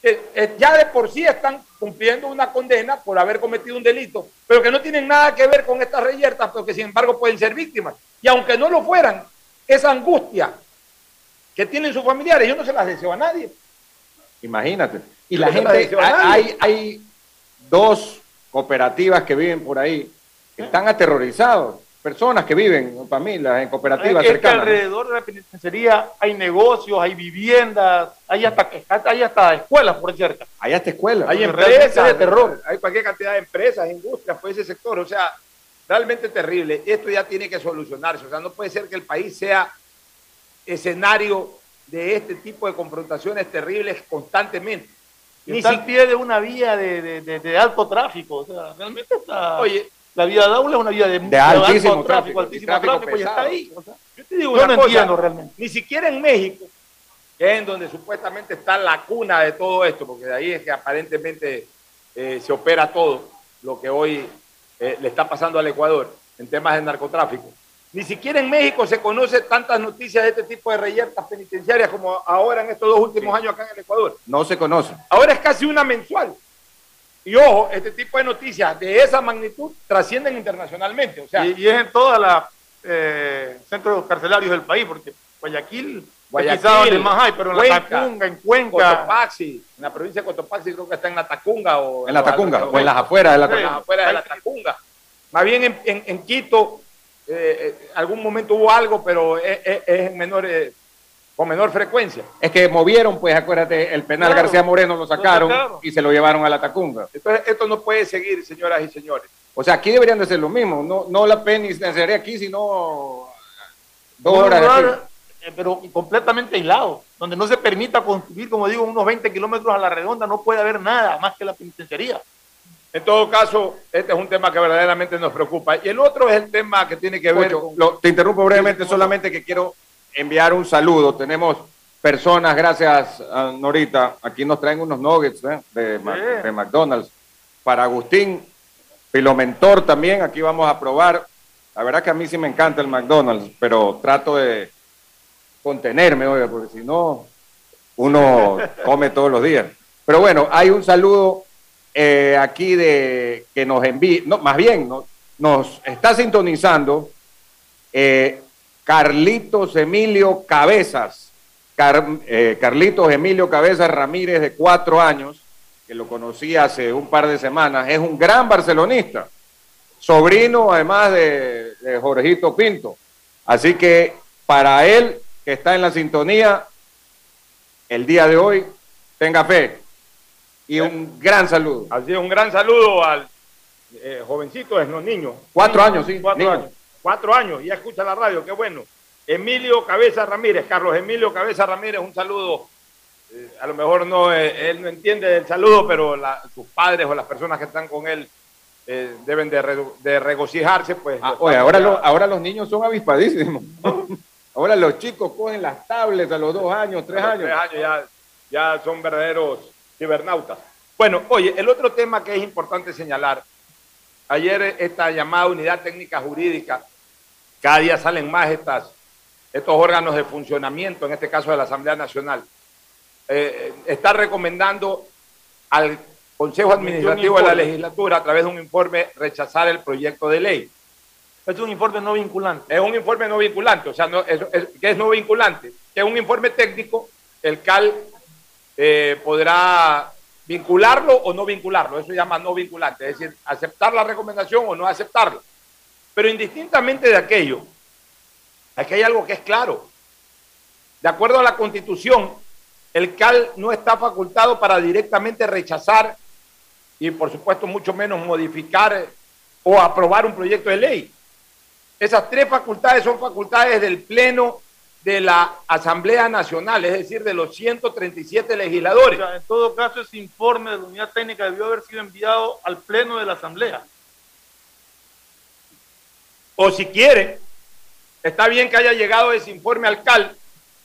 que eh, ya de por sí están cumpliendo una condena por haber cometido un delito, pero que no tienen nada que ver con estas reyertas, pero que sin embargo pueden ser víctimas. Y aunque no lo fueran, esa angustia que tienen sus familiares, yo no se las deseo a nadie. Imagínate. Y la no gente, hay, hay dos cooperativas que viven por ahí, que están aterrorizados. Personas que viven, familias, en cooperativas Es que cercanas. alrededor de la penitenciaría hay negocios, hay viviendas, hay hasta, hay hasta escuelas por cerca. Hay hasta escuelas. Hay empresas de terror. Hay cualquier cantidad de empresas, industrias, por ese sector. O sea, realmente terrible. Esto ya tiene que solucionarse. O sea, no puede ser que el país sea escenario de este tipo de confrontaciones terribles constantemente. Ni está si- al pie de una vía de, de- de- de alto tráfico. O sea, realmente está. Oye, la vía de Aula es una vía de, De altísimo alto tráfico, altísimo tráfico tráfico, y está pesado. ahí. O sea, Yo te digo Yo una no cosa, entiendo realmente. Ni siquiera en México, que es en donde supuestamente está la cuna de todo esto, porque de ahí es que aparentemente eh, se opera todo lo que hoy eh, le está pasando al Ecuador en temas de narcotráfico. Ni siquiera en México se conoce tantas noticias de este tipo de reyertas penitenciarias como ahora en estos dos últimos años acá en el Ecuador. No se conoce. Ahora es casi una mensual. Y ojo, este tipo de noticias de esa magnitud trascienden internacionalmente. O sea, y, y es en todos los centros carcelarios del país, porque Guayaquil, Guayaquil, es quizá donde más hay, pero en la Cuenca, Tacunga, en Cuenca. Cotopaxi, en la provincia de Cotopaxi creo que está en la Tacunga o En la Tacunga, o en las afueras de la en las Tacunga. afueras de la Tacunga. Más bien en, en- en Quito, eh, eh, algún momento hubo algo, pero es, es- es en menor, eh, con menor frecuencia. Es que movieron, pues, acuérdate, el penal Claro. García Moreno lo sacaron, sacaron. y se lo llevaron a la Tacunga. Entonces, esto no puede seguir, señoras y señores. O sea, aquí deberían de ser lo mismo. No, no la penitenciaría aquí, sino dos Un horas eh, pero completamente aislado, donde no se permita construir, como digo, unos 20 kilómetros a la redonda, no puede haber nada más que la penitenciaría. En todo caso, este es un tema que verdaderamente nos preocupa. Y el otro es el tema que tiene que ver lo- te interrumpo brevemente, solamente que quiero enviar un saludo. Tenemos personas, gracias a Norita, aquí nos traen unos nuggets ¿eh? de, de McDonald's. Para Agustín, Filomentor también, aquí vamos a probar. La verdad que a mí sí me encanta el McDonald's, pero trato de contenerme, oiga, porque si no, uno come todos los días. Pero bueno, hay un saludo eh, aquí de que nos envía, no, más bien no- nos está sintonizando eh, Carlitos Emilio Cabezas. Eh, Carlitos Emilio Cabezas Ramírez, de cuatro años, que lo conocí hace un par de semanas, es un gran barcelonista, sobrino además de, de Jorgito Pinto. Así que para él, que está en la sintonía, el día de hoy, tenga fe y un gran saludo. Así es, un gran saludo al eh, jovencito, es no niño. Cuatro años, sí, Cuatro niño. años. Cuatro años, ya escucha la radio, qué bueno. Emilio Cabeza Ramírez, Carlos Emilio Cabeza Ramírez, un saludo. Eh, a lo mejor no, eh, él no entiende el saludo, pero la- sus padres o las personas que están con él eh, deben de, re- de regocijarse, pues. Ah, oye, ahora, ya- lo- ahora los niños son avispadísimos. ahora los chicos cogen las tablets a los dos años, tres A los años. tres años ya, ya son verdaderos cibernautas. Bueno, oye, el otro tema que es importante señalar, ayer esta llamada unidad técnica jurídica, cada día salen más estas, estos órganos de funcionamiento, en este caso de la Asamblea Nacional, eh, está recomendando al Consejo Administrativo de la. Legislatura, a través de un informe, rechazar el proyecto de ley. Es un informe no vinculante. Es un informe no vinculante, o sea, no, es, es- que es no vinculante, que es un informe técnico, el CAL eh, podrá vincularlo o no vincularlo, eso se llama no vinculante, es decir, aceptar la recomendación o no aceptarla. Pero indistintamente de aquello, aquí hay algo que es claro. De acuerdo a la Constitución, el CAL no está facultado para directamente rechazar y por supuesto mucho menos modificar o aprobar un proyecto de ley. Esas tres facultades son facultades del Pleno de la Asamblea Nacional, es decir, de los 137 legisladores. O sea, en todo caso, ese informe de la unidad técnica debió haber sido enviado al Pleno de la Asamblea. O si quiere, está bien que haya llegado ese informe al CAL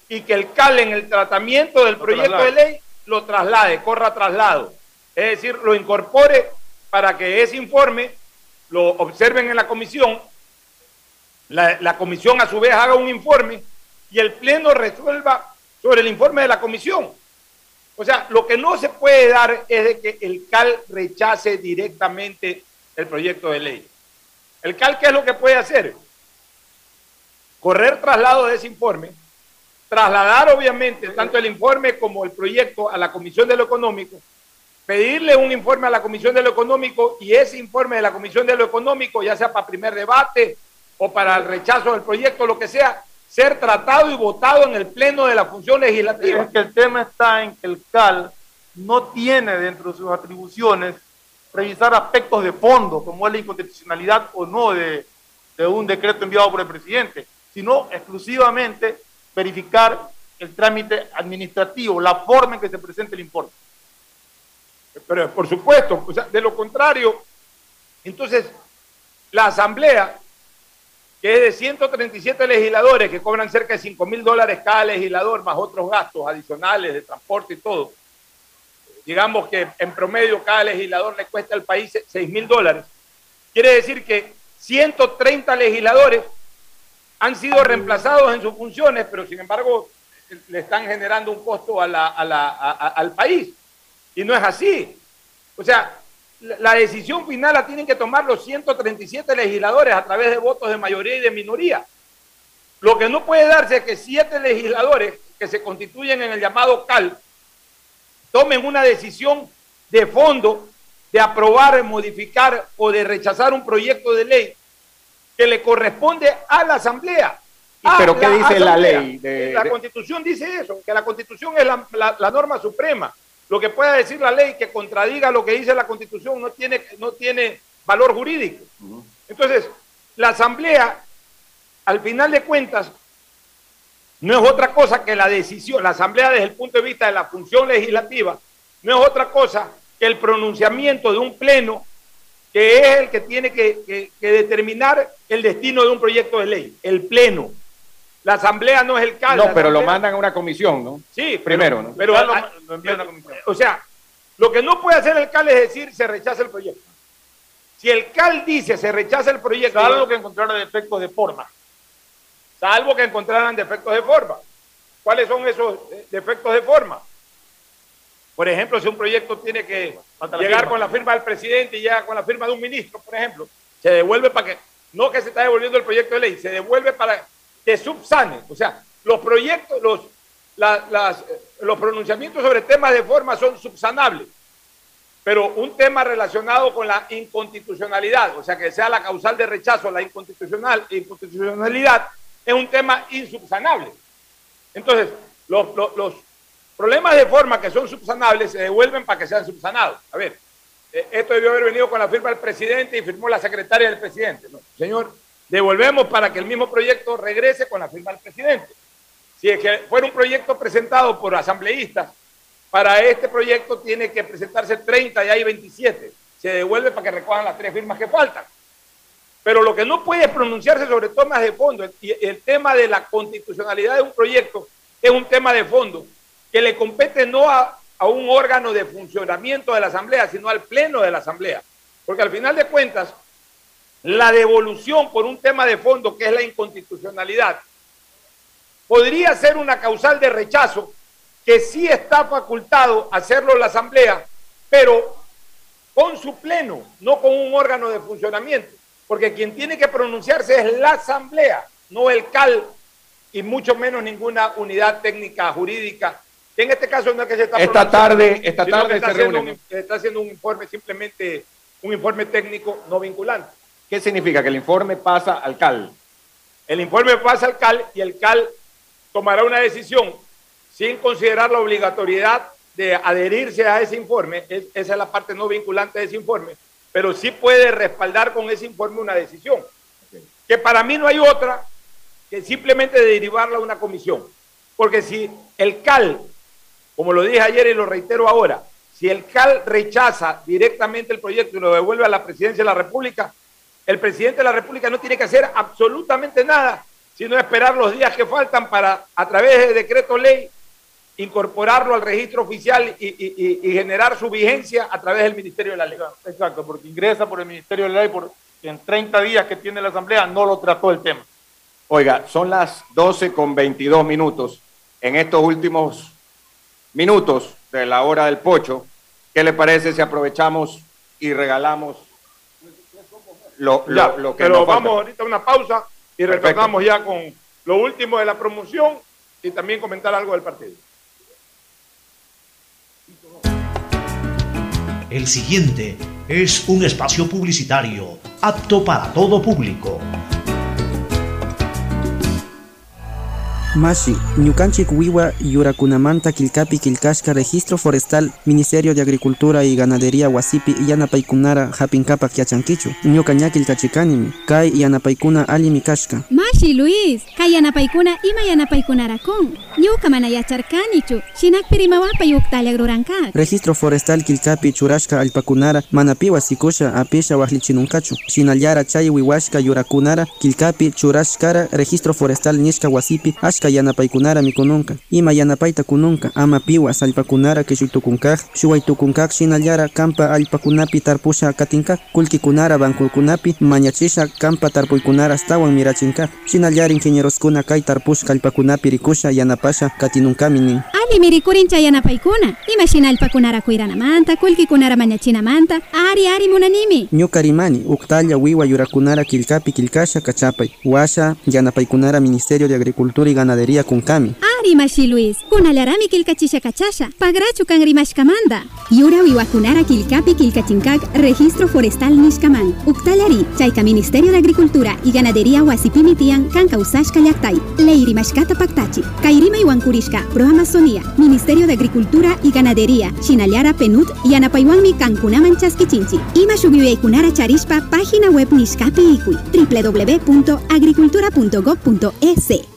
y que el CAL en el tratamiento del proyecto traslade. de ley lo traslade, corra traslado. Es decir, lo incorpore para que ese informe lo observen en la comisión, la, la comisión a su vez haga un informe y el Pleno resuelva sobre el informe de la comisión. O sea, lo que no se puede dar es de que el CAL rechace directamente el proyecto de ley. El CAL, ¿qué es lo que puede hacer? Correr traslado de ese informe, trasladar obviamente tanto el informe como el proyecto a la Comisión de lo Económico, pedirle un informe a la Comisión de lo Económico y ese informe de la Comisión de lo Económico, ya sea para primer debate o para el rechazo del proyecto, lo que sea, ser tratado y votado en el Pleno de la Función Legislativa. Es que el tema está en que el CAL no tiene dentro de sus atribuciones revisar aspectos de fondo, como es la inconstitucionalidad o no de, de un decreto enviado por el presidente, sino exclusivamente verificar el trámite administrativo, la forma en que se presenta el informe. Pero por supuesto, o sea, de lo contrario, entonces la Asamblea, que es de 137 legisladores que cobran cerca de 5 mil dólares cada legislador, más otros gastos adicionales de transporte y todo, digamos que en promedio cada legislador le cuesta al país 6 mil dólares, quiere decir que 130 legisladores han sido reemplazados en sus funciones, pero sin embargo le están generando un costo a la- a la- a- al país. Y no es así. O sea, la, decisión final la tienen que tomar los 137 legisladores a través de votos de mayoría y de minoría. Lo que no puede darse es que siete legisladores que se constituyen en el llamado CAL tomen una decisión de fondo de aprobar, modificar o de rechazar un proyecto de ley que le corresponde a la Asamblea. ¿Y a pero qué dice la ley de- la de- Constitución dice eso, que la Constitución es la, la- la norma suprema. Lo que pueda decir la ley que contradiga lo que dice la Constitución no tiene, no tiene valor jurídico. Entonces, la Asamblea, al final de cuentas, no es otra cosa que la decisión, la Asamblea desde el punto de vista de la función legislativa, no es otra cosa que el pronunciamiento de un pleno que es el que tiene que, que- que determinar el destino de un proyecto de ley, el pleno. La Asamblea no es el CAL. No, pero lo mandan a una comisión, ¿no? Sí, pero- Primero, ¿no? Pero, lo- ah, lo envían a la comisión. O sea, lo que no puede hacer el CAL es decir se rechaza el proyecto. Si el CAL dice se rechaza el proyecto, Salvo que encontrara defectos de forma. salvo que encontraran defectos de forma. ¿Cuáles son esos eh, defectos de forma? Por ejemplo, si un proyecto tiene que llegar firma. con la firma del presidente y llega con la firma de un ministro, por ejemplo, se devuelve para que, no que se está devolviendo el proyecto de ley, se devuelve para que subsane. O sea, los proyectos, los, los pronunciamientos sobre temas de forma son subsanables. Pero un tema relacionado con la inconstitucionalidad, o sea, que sea la causal de rechazo, la inconstitucional, inconstitucionalidad, es un tema insubsanable. Entonces, los, los- problemas de forma que son subsanables se devuelven para que sean subsanados. A ver, eh, esto debió haber venido con la firma del presidente y firmó la secretaria del presidente. Señor, devolvemos para que el mismo proyecto regrese con la firma del presidente. Si es que fuera un proyecto presentado por asambleístas, para este proyecto tiene que presentarse 30 y hay 27. Se devuelve para que recojan las tres firmas que faltan. Pero lo que no puede pronunciarse sobre temas de fondo, y el tema de la constitucionalidad de un proyecto es un tema de fondo que le compete no a, a un órgano de funcionamiento de la Asamblea, sino al Pleno de la Asamblea. Porque al final de cuentas, la devolución por un tema de fondo que es la inconstitucionalidad podría ser una causal de rechazo que sí está facultado hacerlo la Asamblea, pero con su pleno, no con un órgano de funcionamiento, porque quien tiene que pronunciarse es la Asamblea, no el CAL y mucho menos ninguna unidad técnica jurídica. En este caso no es que se está Esta tarde- esta tarde está se haciendo está haciendo un informe simplemente un informe técnico no vinculante. ¿Qué significa? Que el informe pasa al CAL. El informe pasa al CAL y el CAL tomará una decisión sin considerar la obligatoriedad de adherirse a ese informe. Es- esa es la parte no vinculante de ese informe, pero sí puede respaldar con ese informe una decisión. Que para mí no hay otra que simplemente derivarla a una comisión. Porque si el CAL, como lo dije ayer y lo reitero ahora, si el CAL rechaza directamente el proyecto y lo devuelve a la presidencia de la República, el presidente de la República no tiene que hacer absolutamente nada, sino esperar los días que faltan para, a través de decreto ley, incorporarlo al registro oficial y, y- y- y generar su vigencia a través del Ministerio de la Ley. Exacto, porque ingresa por el Ministerio de la Ley, por, en 30 días que tiene la Asamblea no lo trató el tema. Oiga, son las 12 con 22 minutos. En estos últimos minutos de la hora del pocho, ¿qué le parece si aprovechamos y regalamos lo, lo- Ya, lo que pero nos falta? vamos ahorita a una pausa y Perfecto. retornamos ya con lo último de la promoción y también comentar algo del partido. El siguiente es un espacio publicitario apto para todo público. Mashi, Ñukanchik Wiwa Yurakunamanta Kilkapi Kilkashka Registro Forestal Ministerio de Agricultura y Ganadería Wasipi Yanapaikunara Hapinkapak Yachankichu Ñuka Ñakilkachikanimi Kai Yanapaikuna Alimi Kashka Mashi Luis, kay yanapaykuna ima yanapaykunarakun. Ñuka mana yacharkanichu, shinakpirimawapa yuktalla agruranka. Registro Forestal Kilkapi Churashka Alpakunara Manapiwa Sikusha Apisha Wahlichinunkachu Shinallara Chay Wiwashka Yurakunara Kilkapi Churashkara Registro Forestal Nishka Wasipi Ashka Yanapaikunara Mikununka. Ima Yanapaita Kununka Ama Piwa Salpakunara Kishuytukunkaj Shuwaytukunkaj Shinallara Kampa Alpakunapi Tarpusha Katinkaj Kulkikunara Bankulkunapi Mañachisha Kampa Tarpuykunara Astawan Mirachinkaj Shinallara Ingenieroskuna Kay Tarpushka Alpakunapi Rikusha Yanapasha Katinunkaminin Ali mirikurincha yanapaykuna, ima shinalpakunara kuiranamanta, kulkikunara mañachinamanta, ari ari munanimi. Ñuka rimani uktalla wiwa yurakunara kilkapi kilkasha kachapay. Washa yanapaykunara Ministerio de Agricultura y Ganadería kunkami Ari mashi Luis, kunalarami kilkachisha kachasha, pagrachu kan rimashkamanda. Yura wiwakunara kilkapi kilkachinkak, registro forestal nishkaman. Uktalari, chayka Ministerio de Agricultura y Ganadería wasipimitian kan kausashka llaktay. Leiri mashkata paktachi, kairima iwankurishka, pro Amazonía, Ministerio de Agricultura y Ganadería, Shinallara Penut y Anapaywanmi kankunaman chaskichinchi. Ima shubiweikunara charishpa, página web nishkapi ikui, www.agricultura.gov.es.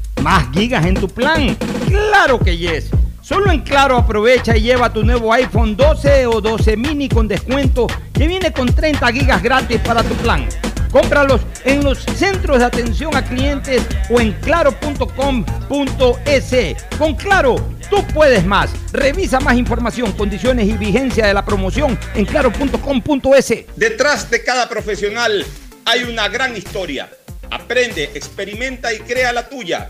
¿Más gigas en tu plan? Claro que yes. Solo en Claro aprovecha y lleva tu nuevo iPhone 12 o 12 mini con descuento que viene con 30 gigas gratis para tu plan. Cómpralos en los centros de atención a clientes o en claro.com.es. Con Claro, tú puedes más. Revisa más información, condiciones y vigencia de la promoción en claro.com.es. Detrás de cada profesional hay una gran historia. Aprende, experimenta y crea la tuya.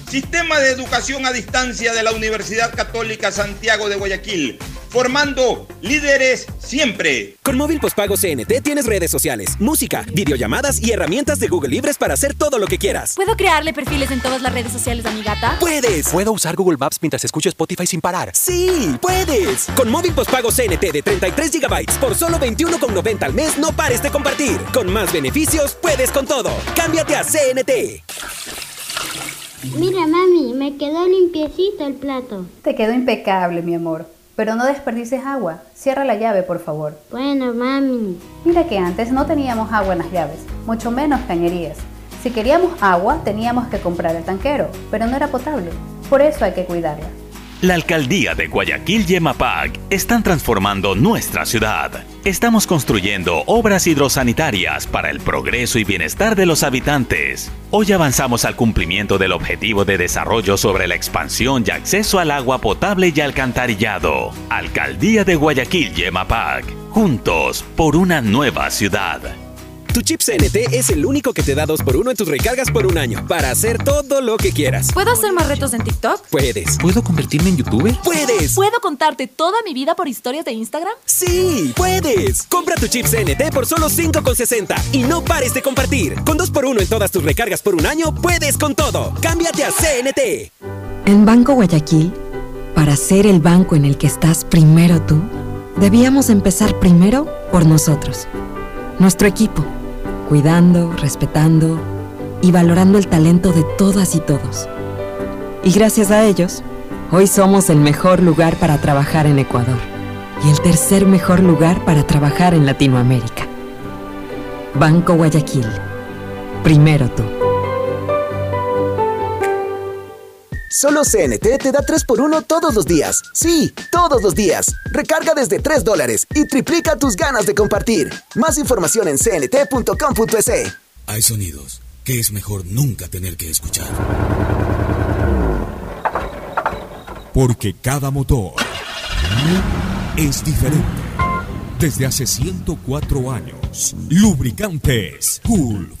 Sistema de educación a distancia de la Universidad Católica Santiago de Guayaquil. Formando líderes siempre. Con móvil postpago CNT tienes redes sociales, música, videollamadas y herramientas de Google Libres para hacer todo lo que quieras. ¿Puedo crearle perfiles en todas las redes sociales a mi gata? ¡Puedes! ¿Puedo usar Google Maps mientras escucho Spotify sin parar? ¡Sí! ¡Puedes! Con móvil postpago CNT de 33 GB por solo 21,90 al mes no pares de compartir. Con más beneficios, puedes con todo. Cámbiate a CNT. Mira, mami, me quedó limpiecito el plato. Te quedó impecable, mi amor. Pero no desperdices agua. Cierra la llave, por favor. Bueno, mami. Mira que antes no teníamos agua en las llaves, mucho menos cañerías. Si queríamos agua, teníamos que comprar el tanquero, pero no era potable. Por eso hay que cuidarla. La alcaldía de Guayaquil y EMAPAC están transformando nuestra ciudad. Estamos construyendo obras hidrosanitarias para el progreso y bienestar de los habitantes. Hoy avanzamos al cumplimiento del objetivo de desarrollo sobre la expansión y acceso al agua potable y alcantarillado. Alcaldía de Guayaquil y EMAPAC. Juntos por una nueva ciudad. Tu chip CNT es el único que te da 2x1 en tus recargas por un año para hacer todo lo que quieras. ¿Puedo hacer más retos en TikTok? Puedes. ¿Puedo convertirme en youtuber? ¡Puedes! ¿Puedo contarte toda mi vida por historias de Instagram? ¡Sí! ¡Puedes! Compra tu chip CNT por solo 5,60 y no pares de compartir. Con 2x1 en todas tus recargas por un año, puedes con todo. Cámbiate a CNT. En Banco Guayaquil, para ser el banco en el que estás primero tú, debíamos empezar primero por nosotros, nuestro equipo, cuidando, respetando y valorando el talento de todas y todos. Y gracias a ellos, hoy somos el mejor lugar para trabajar en Ecuador y el tercer mejor lugar para trabajar en Latinoamérica. Banco Guayaquil, primero tú. Solo CNT te da 3x1 todos los días. Sí, todos los días. Recarga desde 3 dólares y triplica tus ganas de compartir. Más información en cnt.com.es. Hay sonidos que es mejor nunca tener que escuchar. Porque cada motor es diferente. Desde hace 104 años, Lubricantes Gulf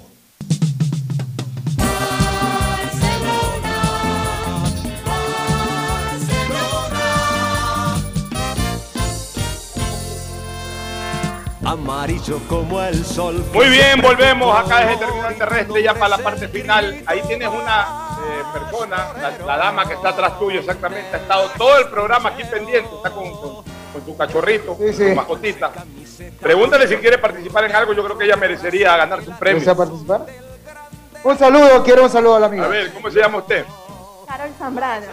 Amarillo como el sol. Muy bien, volvemos acá desde Terminal Terrestre ya para la parte final. Ahí tienes una eh, persona, la, la dama que está atrás tuyo exactamente, ha estado todo el programa aquí pendiente, está con, con, con su cachorrito, su mascotita. Pregúntale si quiere participar en algo, yo creo que ella merecería ganarse un premio. ¿Desea participar? Un saludo, quiero un saludo a la amiga. A ver, ¿cómo se llama usted? Carol Zambrano.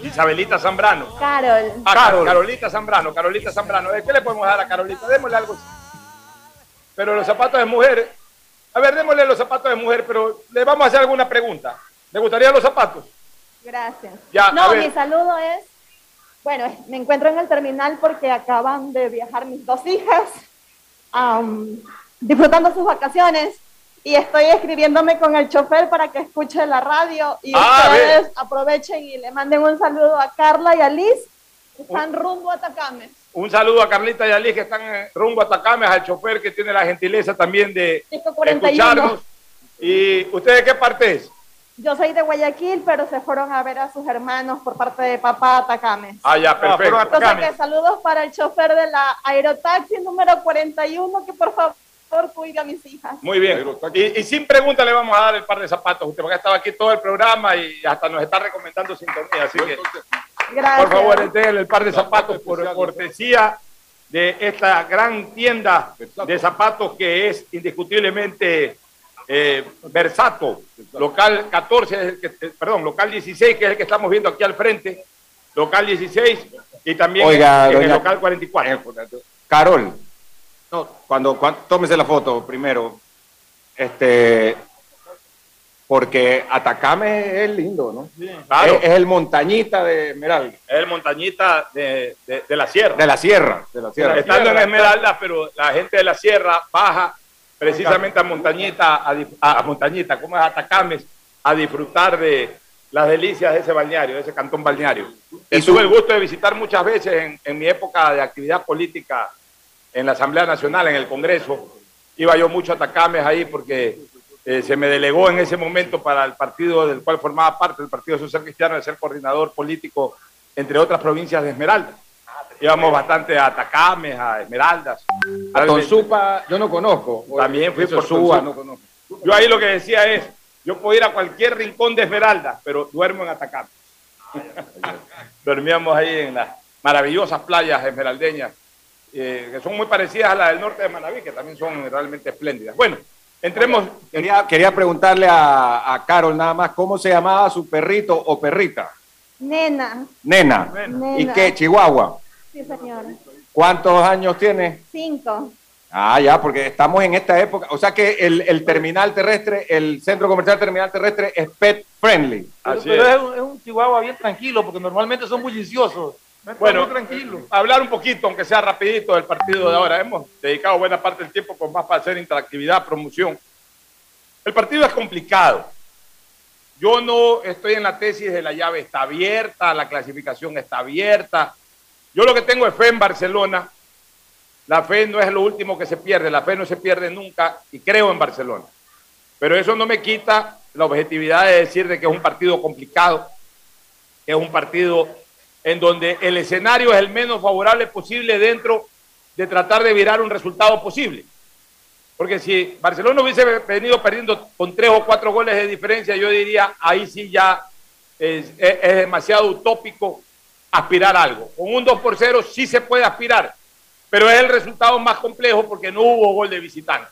Isabelita Zambrano. Carol. Ah, Carol. Carolita Zambrano, Carolita Zambrano. ¿Qué le podemos dar a Carolita? Démosle algo. Pero los zapatos de mujer. A ver, démosle los zapatos de mujer, pero le vamos a hacer alguna pregunta. ¿Le gustaría los zapatos? Gracias. Ya, no, mi saludo es, bueno, me encuentro en el terminal porque acaban de viajar mis dos hijas, am, disfrutando sus vacaciones y estoy escribiéndome con el chofer para que escuche la radio y Ah, ustedes aprovechen y le manden un saludo a Carla y a Liz, que están rumbo a Atacame. Un saludo a Carlita y a Liz que están eh, rumbo a Tacames, al chofer que tiene la gentileza también de Disco 41. escucharnos. ¿Y usted de qué parte es? Yo soy de Guayaquil, pero se fueron a ver a sus hermanos por parte de papá a Atacame. Ah, ya, perfecto. Entonces, que saludos para el chofer de la aerotaxi número 41, que por favor cuide a mis hijas. Muy bien. Y, y sin pregunta le vamos a dar el par de zapatos. Usted porque ha estado aquí todo el programa y hasta nos está recomendando sintonía. Así que, Gracias. por favor, entreguen el par de zapatos por cortesía de esta gran tienda de zapatos que es indiscutiblemente eh, Versato. Local 14, es el que, eh, perdón, local 16, que es el que estamos viendo aquí al frente. Local 16 y también Oiga, en el local 44. Carol, no, cuando, cuando tómese la foto primero, este, porque Atacame es lindo, ¿no? claro. Es, es el montañita de Esmeralda. Es el montañita de, de- de la sierra. De la sierra, de la sierra. Estando en Esmeralda, pero la gente de la sierra baja precisamente a Montañita, a, dif- a- a Montañita, como es Atacames, a disfrutar de las delicias de ese balneario, de ese cantón balneario. Y tuve el gusto de visitar muchas veces en, en mi época de actividad política en la Asamblea Nacional, en el Congreso. Iba yo mucho a Atacames ahí porque eh, se me delegó en ese momento para el partido del cual formaba parte, el Partido Social Cristiano, de ser coordinador político entre otras provincias de Esmeralda. Íbamos bastante a Atacames, a Esmeraldas. A Tonsupa yo no conozco. También fui por Suba, no conozco. Yo ahí lo que decía es, yo puedo ir a cualquier rincón de Esmeralda, pero duermo en Atacama. Dormíamos ahí en las maravillosas playas esmeraldeñas, eh, que son muy parecidas a las del norte de Manaví, que también son realmente espléndidas. Bueno, entremos... Quería, quería preguntarle a, a Carol nada más, ¿cómo se llamaba su perrito o perrita? Nena. Nena. Nena. ¿Y qué? Chihuahua. Sí, señora. ¿Cuántos años tiene? Cinco. Ah, ya, porque estamos en esta época. O sea que el, el terminal terrestre, el centro comercial terminal terrestre es pet friendly. Pero, pero es, un, es un chihuahua bien tranquilo, porque normalmente son bulliciosos. Bueno, tranquilo. hablar un poquito, aunque sea rapidito, del partido de ahora. Hemos dedicado buena parte del tiempo con más para hacer interactividad, promoción. El partido es complicado. Yo no estoy en la tesis de la llave está abierta, la clasificación está abierta. Yo lo que tengo es fe en Barcelona. La fe no es lo último que se pierde, la fe no se pierde nunca y creo en Barcelona. Pero eso no me quita la objetividad de decir de que es un partido complicado, que es un partido en donde el escenario es el menos favorable posible dentro de tratar de virar un resultado posible. Porque si Barcelona hubiese venido perdiendo con tres o cuatro goles de diferencia, yo diría, ahí sí ya es, demasiado utópico aspirar algo. Con un 2 por 0 sí se puede aspirar, pero es el resultado más complejo porque no hubo gol de visitante.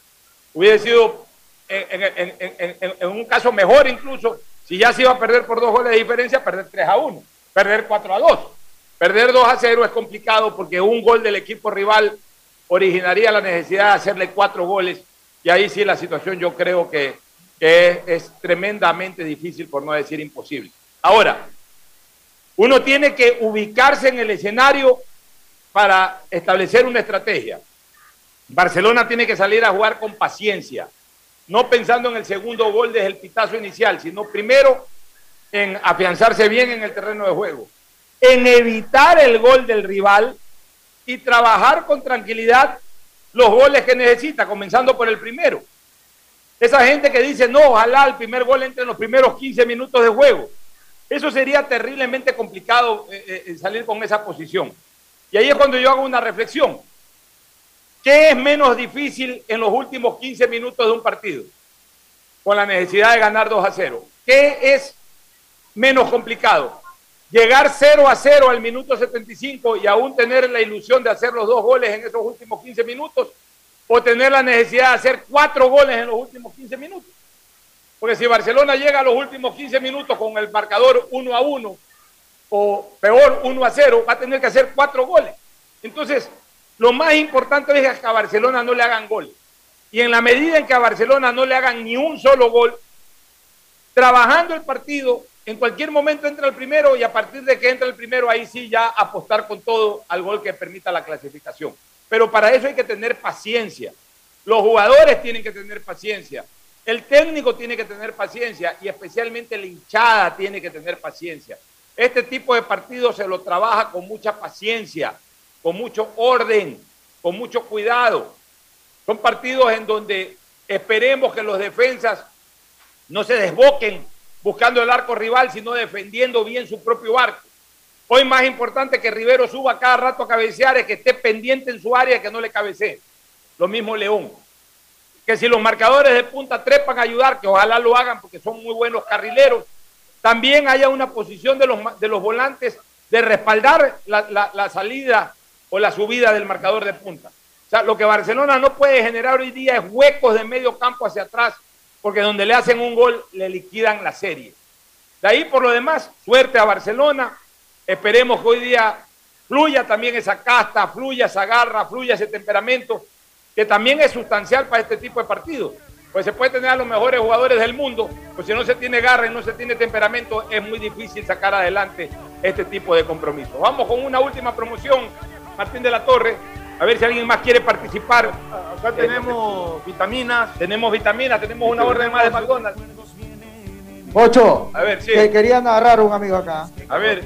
Hubiese sido en- en- en un caso mejor incluso, si ya se iba a perder por dos goles de diferencia, perder 3 a 1, perder 4 a 2. Perder 2 a 0 es complicado porque un gol del equipo rival originaría la necesidad de hacerle cuatro goles y ahí sí la situación yo creo que, es tremendamente difícil, por no decir imposible. Ahora, uno tiene que ubicarse en el escenario para establecer una estrategia. Barcelona tiene que salir a jugar con paciencia, no pensando en el segundo gol desde el pitazo inicial, sino primero en afianzarse bien en el terreno de juego, en evitar el gol del rival y trabajar con tranquilidad los goles que necesita, comenzando por el primero. Esa gente que dice, no, ojalá el primer gol entre en los primeros 15 minutos de juego. Eso sería terriblemente complicado eh, eh, salir con esa posición. Y ahí es cuando yo hago una reflexión. ¿Qué es menos difícil en los últimos 15 minutos de un partido? Con la necesidad de ganar 2 a 0. ¿Qué es menos complicado? Llegar 0 a 0 al minuto 75 y aún tener la ilusión de hacer los dos goles en esos últimos 15 minutos o tener la necesidad de hacer cuatro goles en los últimos 15 minutos. Porque si Barcelona llega a los últimos 15 minutos con el marcador 1 a 1 o peor 1 a 0, va a tener que hacer cuatro goles. Entonces, lo más importante es que a Barcelona no le hagan gol. Y en la medida en que a Barcelona no le hagan ni un solo gol, trabajando el partido, en cualquier momento entra el primero y a partir de que entra el primero, ahí sí ya apostar con todo al gol que permita la clasificación. Pero para eso hay que tener paciencia. Los jugadores tienen que tener paciencia. El técnico tiene que tener paciencia y especialmente la hinchada tiene que tener paciencia. Este tipo de partidos se lo trabaja con mucha paciencia, con mucho orden, con mucho cuidado. Son partidos en donde esperemos que los defensas no se desboquen buscando el arco rival, sino defendiendo bien su propio arco. Hoy más importante que Rivero suba cada rato a cabecear es que esté pendiente en su área que no le cabecee. Lo mismo León. Que si los marcadores de punta trepan a ayudar, que ojalá lo hagan porque son muy buenos carrileros, también haya una posición de los, de los volantes de respaldar la, la- la salida o la subida del marcador de punta. O sea, lo que Barcelona no puede generar hoy día es huecos de medio campo hacia atrás, porque donde le hacen un gol le liquidan la serie. De ahí, por lo demás, suerte a Barcelona. Esperemos que hoy día fluya también esa casta, fluya esa garra, fluya ese temperamento, que también es sustancial para este tipo de partidos. Pues se puede tener a los mejores jugadores del mundo, pues si no se tiene garra y no se tiene temperamento, es muy difícil sacar adelante este tipo de compromiso. Vamos con una última promoción, Martín de la Torre, a ver si alguien más quiere participar. Acá tenemos vitaminas. Tenemos vitaminas, tenemos una orden más de McDonald's. Ocho. A ver, sí. Que quería narrar un amigo acá. A ver,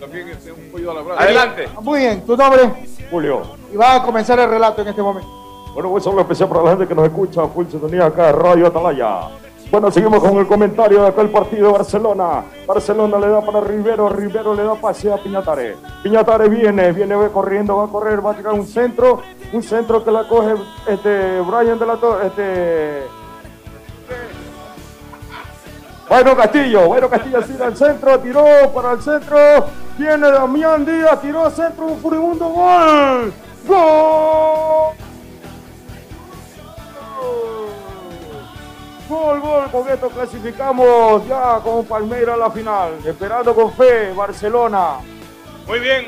También un pollo a la brasa. adelante. Muy bien, tu nombre. Julio. Y va a comenzar el relato en este momento. Bueno, un saludo especial para la gente que nos escucha, full sintonía acá, Radio Atalaya. Bueno, seguimos con el comentario de aquel partido Barcelona. Barcelona le da para Rivero, Rivero le da pase a Piñatare. Piñatare viene, viene corriendo, va a correr, va a tirar un centro, un centro que la coge este Brian de la Torre, este Bueno Castillo, bueno Castillo tira al centro, tiró para el centro, viene Damián Díaz, tiró al centro, un furibundo gol. ¡Gol! Gol, gol, con esto clasificamos ya con Palmeiras a la final, esperando con fe Barcelona. Muy bien,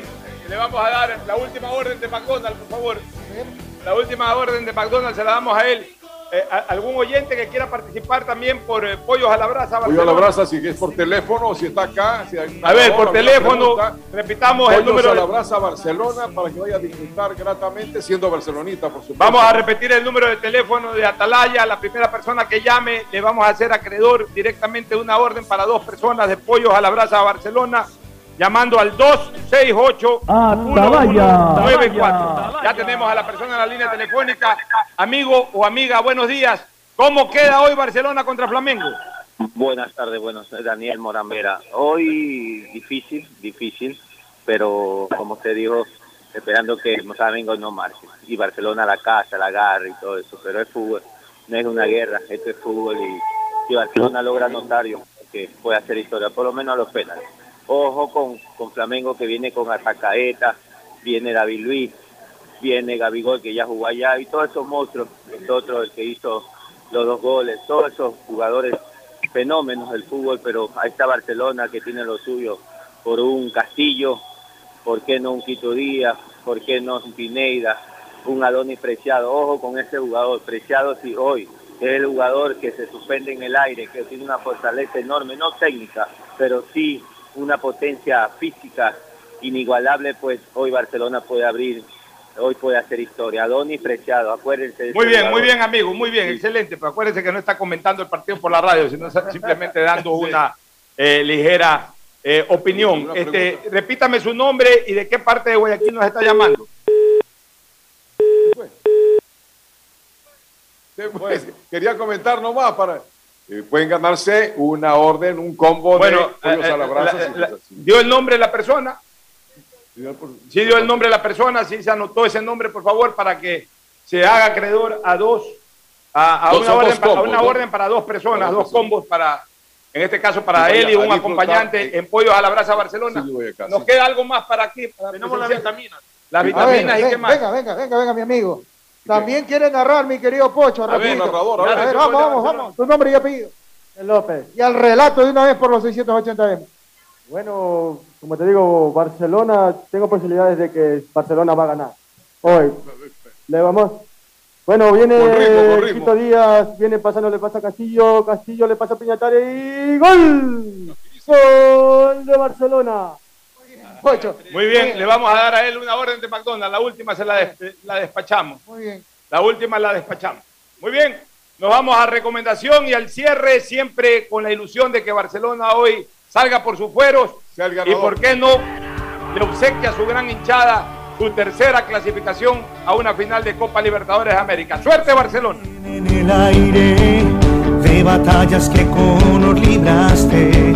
le vamos a dar la última orden de McDonald's, por favor. La última orden de McDonald's se la damos a él. Eh, ¿Algún oyente que quiera participar también por eh, Pollos a la Brasa? Pollo a la Barcelona? brasa, si es por teléfono, si está acá. Si hay A ver, por teléfono, pregunta. repitamos el Pollos número a la brasa Barcelona para que vaya a disfrutar gratamente siendo barcelonista, por supuesto. Vamos a repetir el número de teléfono de Atalaya. La primera persona que llame le vamos a hacer acreedor directamente una orden para dos personas de pollos a la brasa Barcelona, llamando al 268 1194. Ya tenemos a la persona en la línea telefónica. Amigo o amiga, buenos días. ¿Cómo queda hoy Barcelona contra Flamengo? Buenas tardes, buenos Daniel Morambera. Hoy difícil, difícil, pero como usted dijo, esperando que Flamengo no marche. Y Barcelona la casa, la agarre y todo eso, pero es fútbol, no es una guerra, esto es fútbol y si Barcelona logra notario que puede hacer historia, por lo menos a los penales. Ojo con, con Flamengo que viene con Atacaeta, viene David Luis, viene Gabigol que ya jugó allá y todos esos monstruos, el otro el que hizo los dos goles, todos esos jugadores fenómenos del fútbol, pero ahí está Barcelona que tiene lo suyo por un Castillo, ¿por qué no un Quito Díaz? ¿Por qué no un Pineida? Un Adonis Preciado, ojo con ese jugador, Preciado si hoy es el jugador que se suspende en el aire, que tiene una fortaleza enorme, no técnica, pero sí una potencia física inigualable, pues hoy Barcelona puede abrir, hoy puede hacer historia. Adonis Preciado, acuérdense. de Muy bien, jugador. muy bien, amigo, muy bien, excelente. Pero acuérdense que no está comentando el partido por la radio, sino simplemente dando una eh, ligera eh, opinión. Este, repítame su nombre y de qué parte de Guayaquil nos está llamando. Pues, quería comentar nomás para. Eh, pueden ganarse una orden, un combo Bueno, de pollos eh, a la eh, brasa. la- si la- es así. ¿Dio el nombre de la persona? Sí, dio el nombre de la persona, sí se anotó ese nombre, por favor, para que se haga acreedor a dos, a, a Dos una, orden, a combos, una ¿no? orden para dos personas, Para dos combos para En este caso para él y a un acompañante en Pollos a la Brasa Barcelona. Nos queda algo más para aquí. Para Tenemos las vitaminas. Las A ver, vitaminas y ven- qué más. Venga, venga, venga, venga, mi amigo. También quiere narrar, mi querido Pocho. A ver, narrador, a ver. A ver, vamos, vamos, vamos. Tu nombre y apellido. López. Y al relato de una vez por los 680M. Bueno, como te digo, Barcelona, tengo posibilidades de que Barcelona va a ganar. Hoy. Le vamos. Bueno, viene Con ritmo, con ritmo. Quito Díaz, viene pasando, le pasa a Castillo, Castillo le pasa a Piñatare y ¡gol! ¡Gol de Barcelona! Pocho. Muy bien, le vamos a dar a él una orden de McDonald's. La última se la, des- la despachamos. Muy bien. La última la despachamos. Muy bien, nos vamos a recomendación y al cierre, siempre con la ilusión de que Barcelona hoy salga por sus fueros y por qué no le obsequia a su gran hinchada su tercera clasificación a una final de Copa Libertadores de América. Suerte Barcelona. en el aire de batallas que con libraste,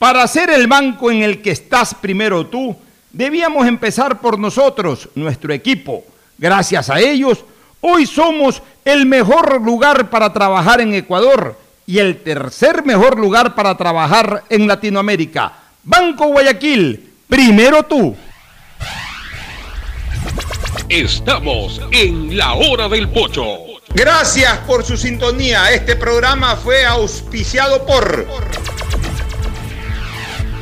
Para ser el banco en el que estás primero tú, debíamos empezar por nosotros, nuestro equipo. Gracias a ellos, hoy somos el mejor lugar para trabajar en Ecuador y el tercer mejor lugar para trabajar en Latinoamérica. Banco Guayaquil, primero tú. Estamos en la hora del pocho. Gracias por su sintonía. Este programa fue auspiciado por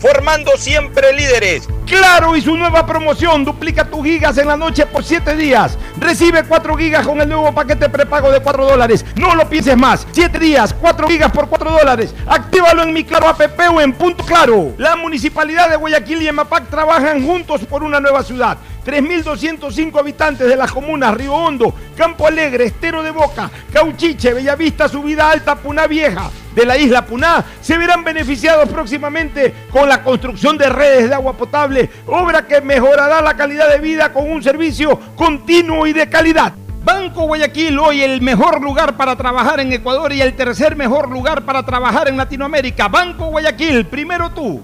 formando siempre líderes. Claro y su nueva promoción, duplica tus gigas en la noche por 7 días. Recibe 4 gigas con el nuevo paquete prepago de 4 dólares. No lo pienses más. 7 días, 4 gigas por 4 dólares. Actívalo en mi Claro APP o en Punto Claro. La Municipalidad de Guayaquil y EMAPAC trabajan juntos por una nueva ciudad. 3.205 habitantes de las comunas Río Hondo, Campo Alegre, Estero de Boca, Cauchiche, Bellavista, Subida Alta, Puná Vieja de la isla Puná se verán beneficiados próximamente con la construcción de redes de agua potable, obra que mejorará la calidad de vida con un servicio continuo y de calidad. Banco Guayaquil, hoy el mejor lugar para trabajar en Ecuador y el tercer mejor lugar para trabajar en Latinoamérica. Banco Guayaquil, primero tú.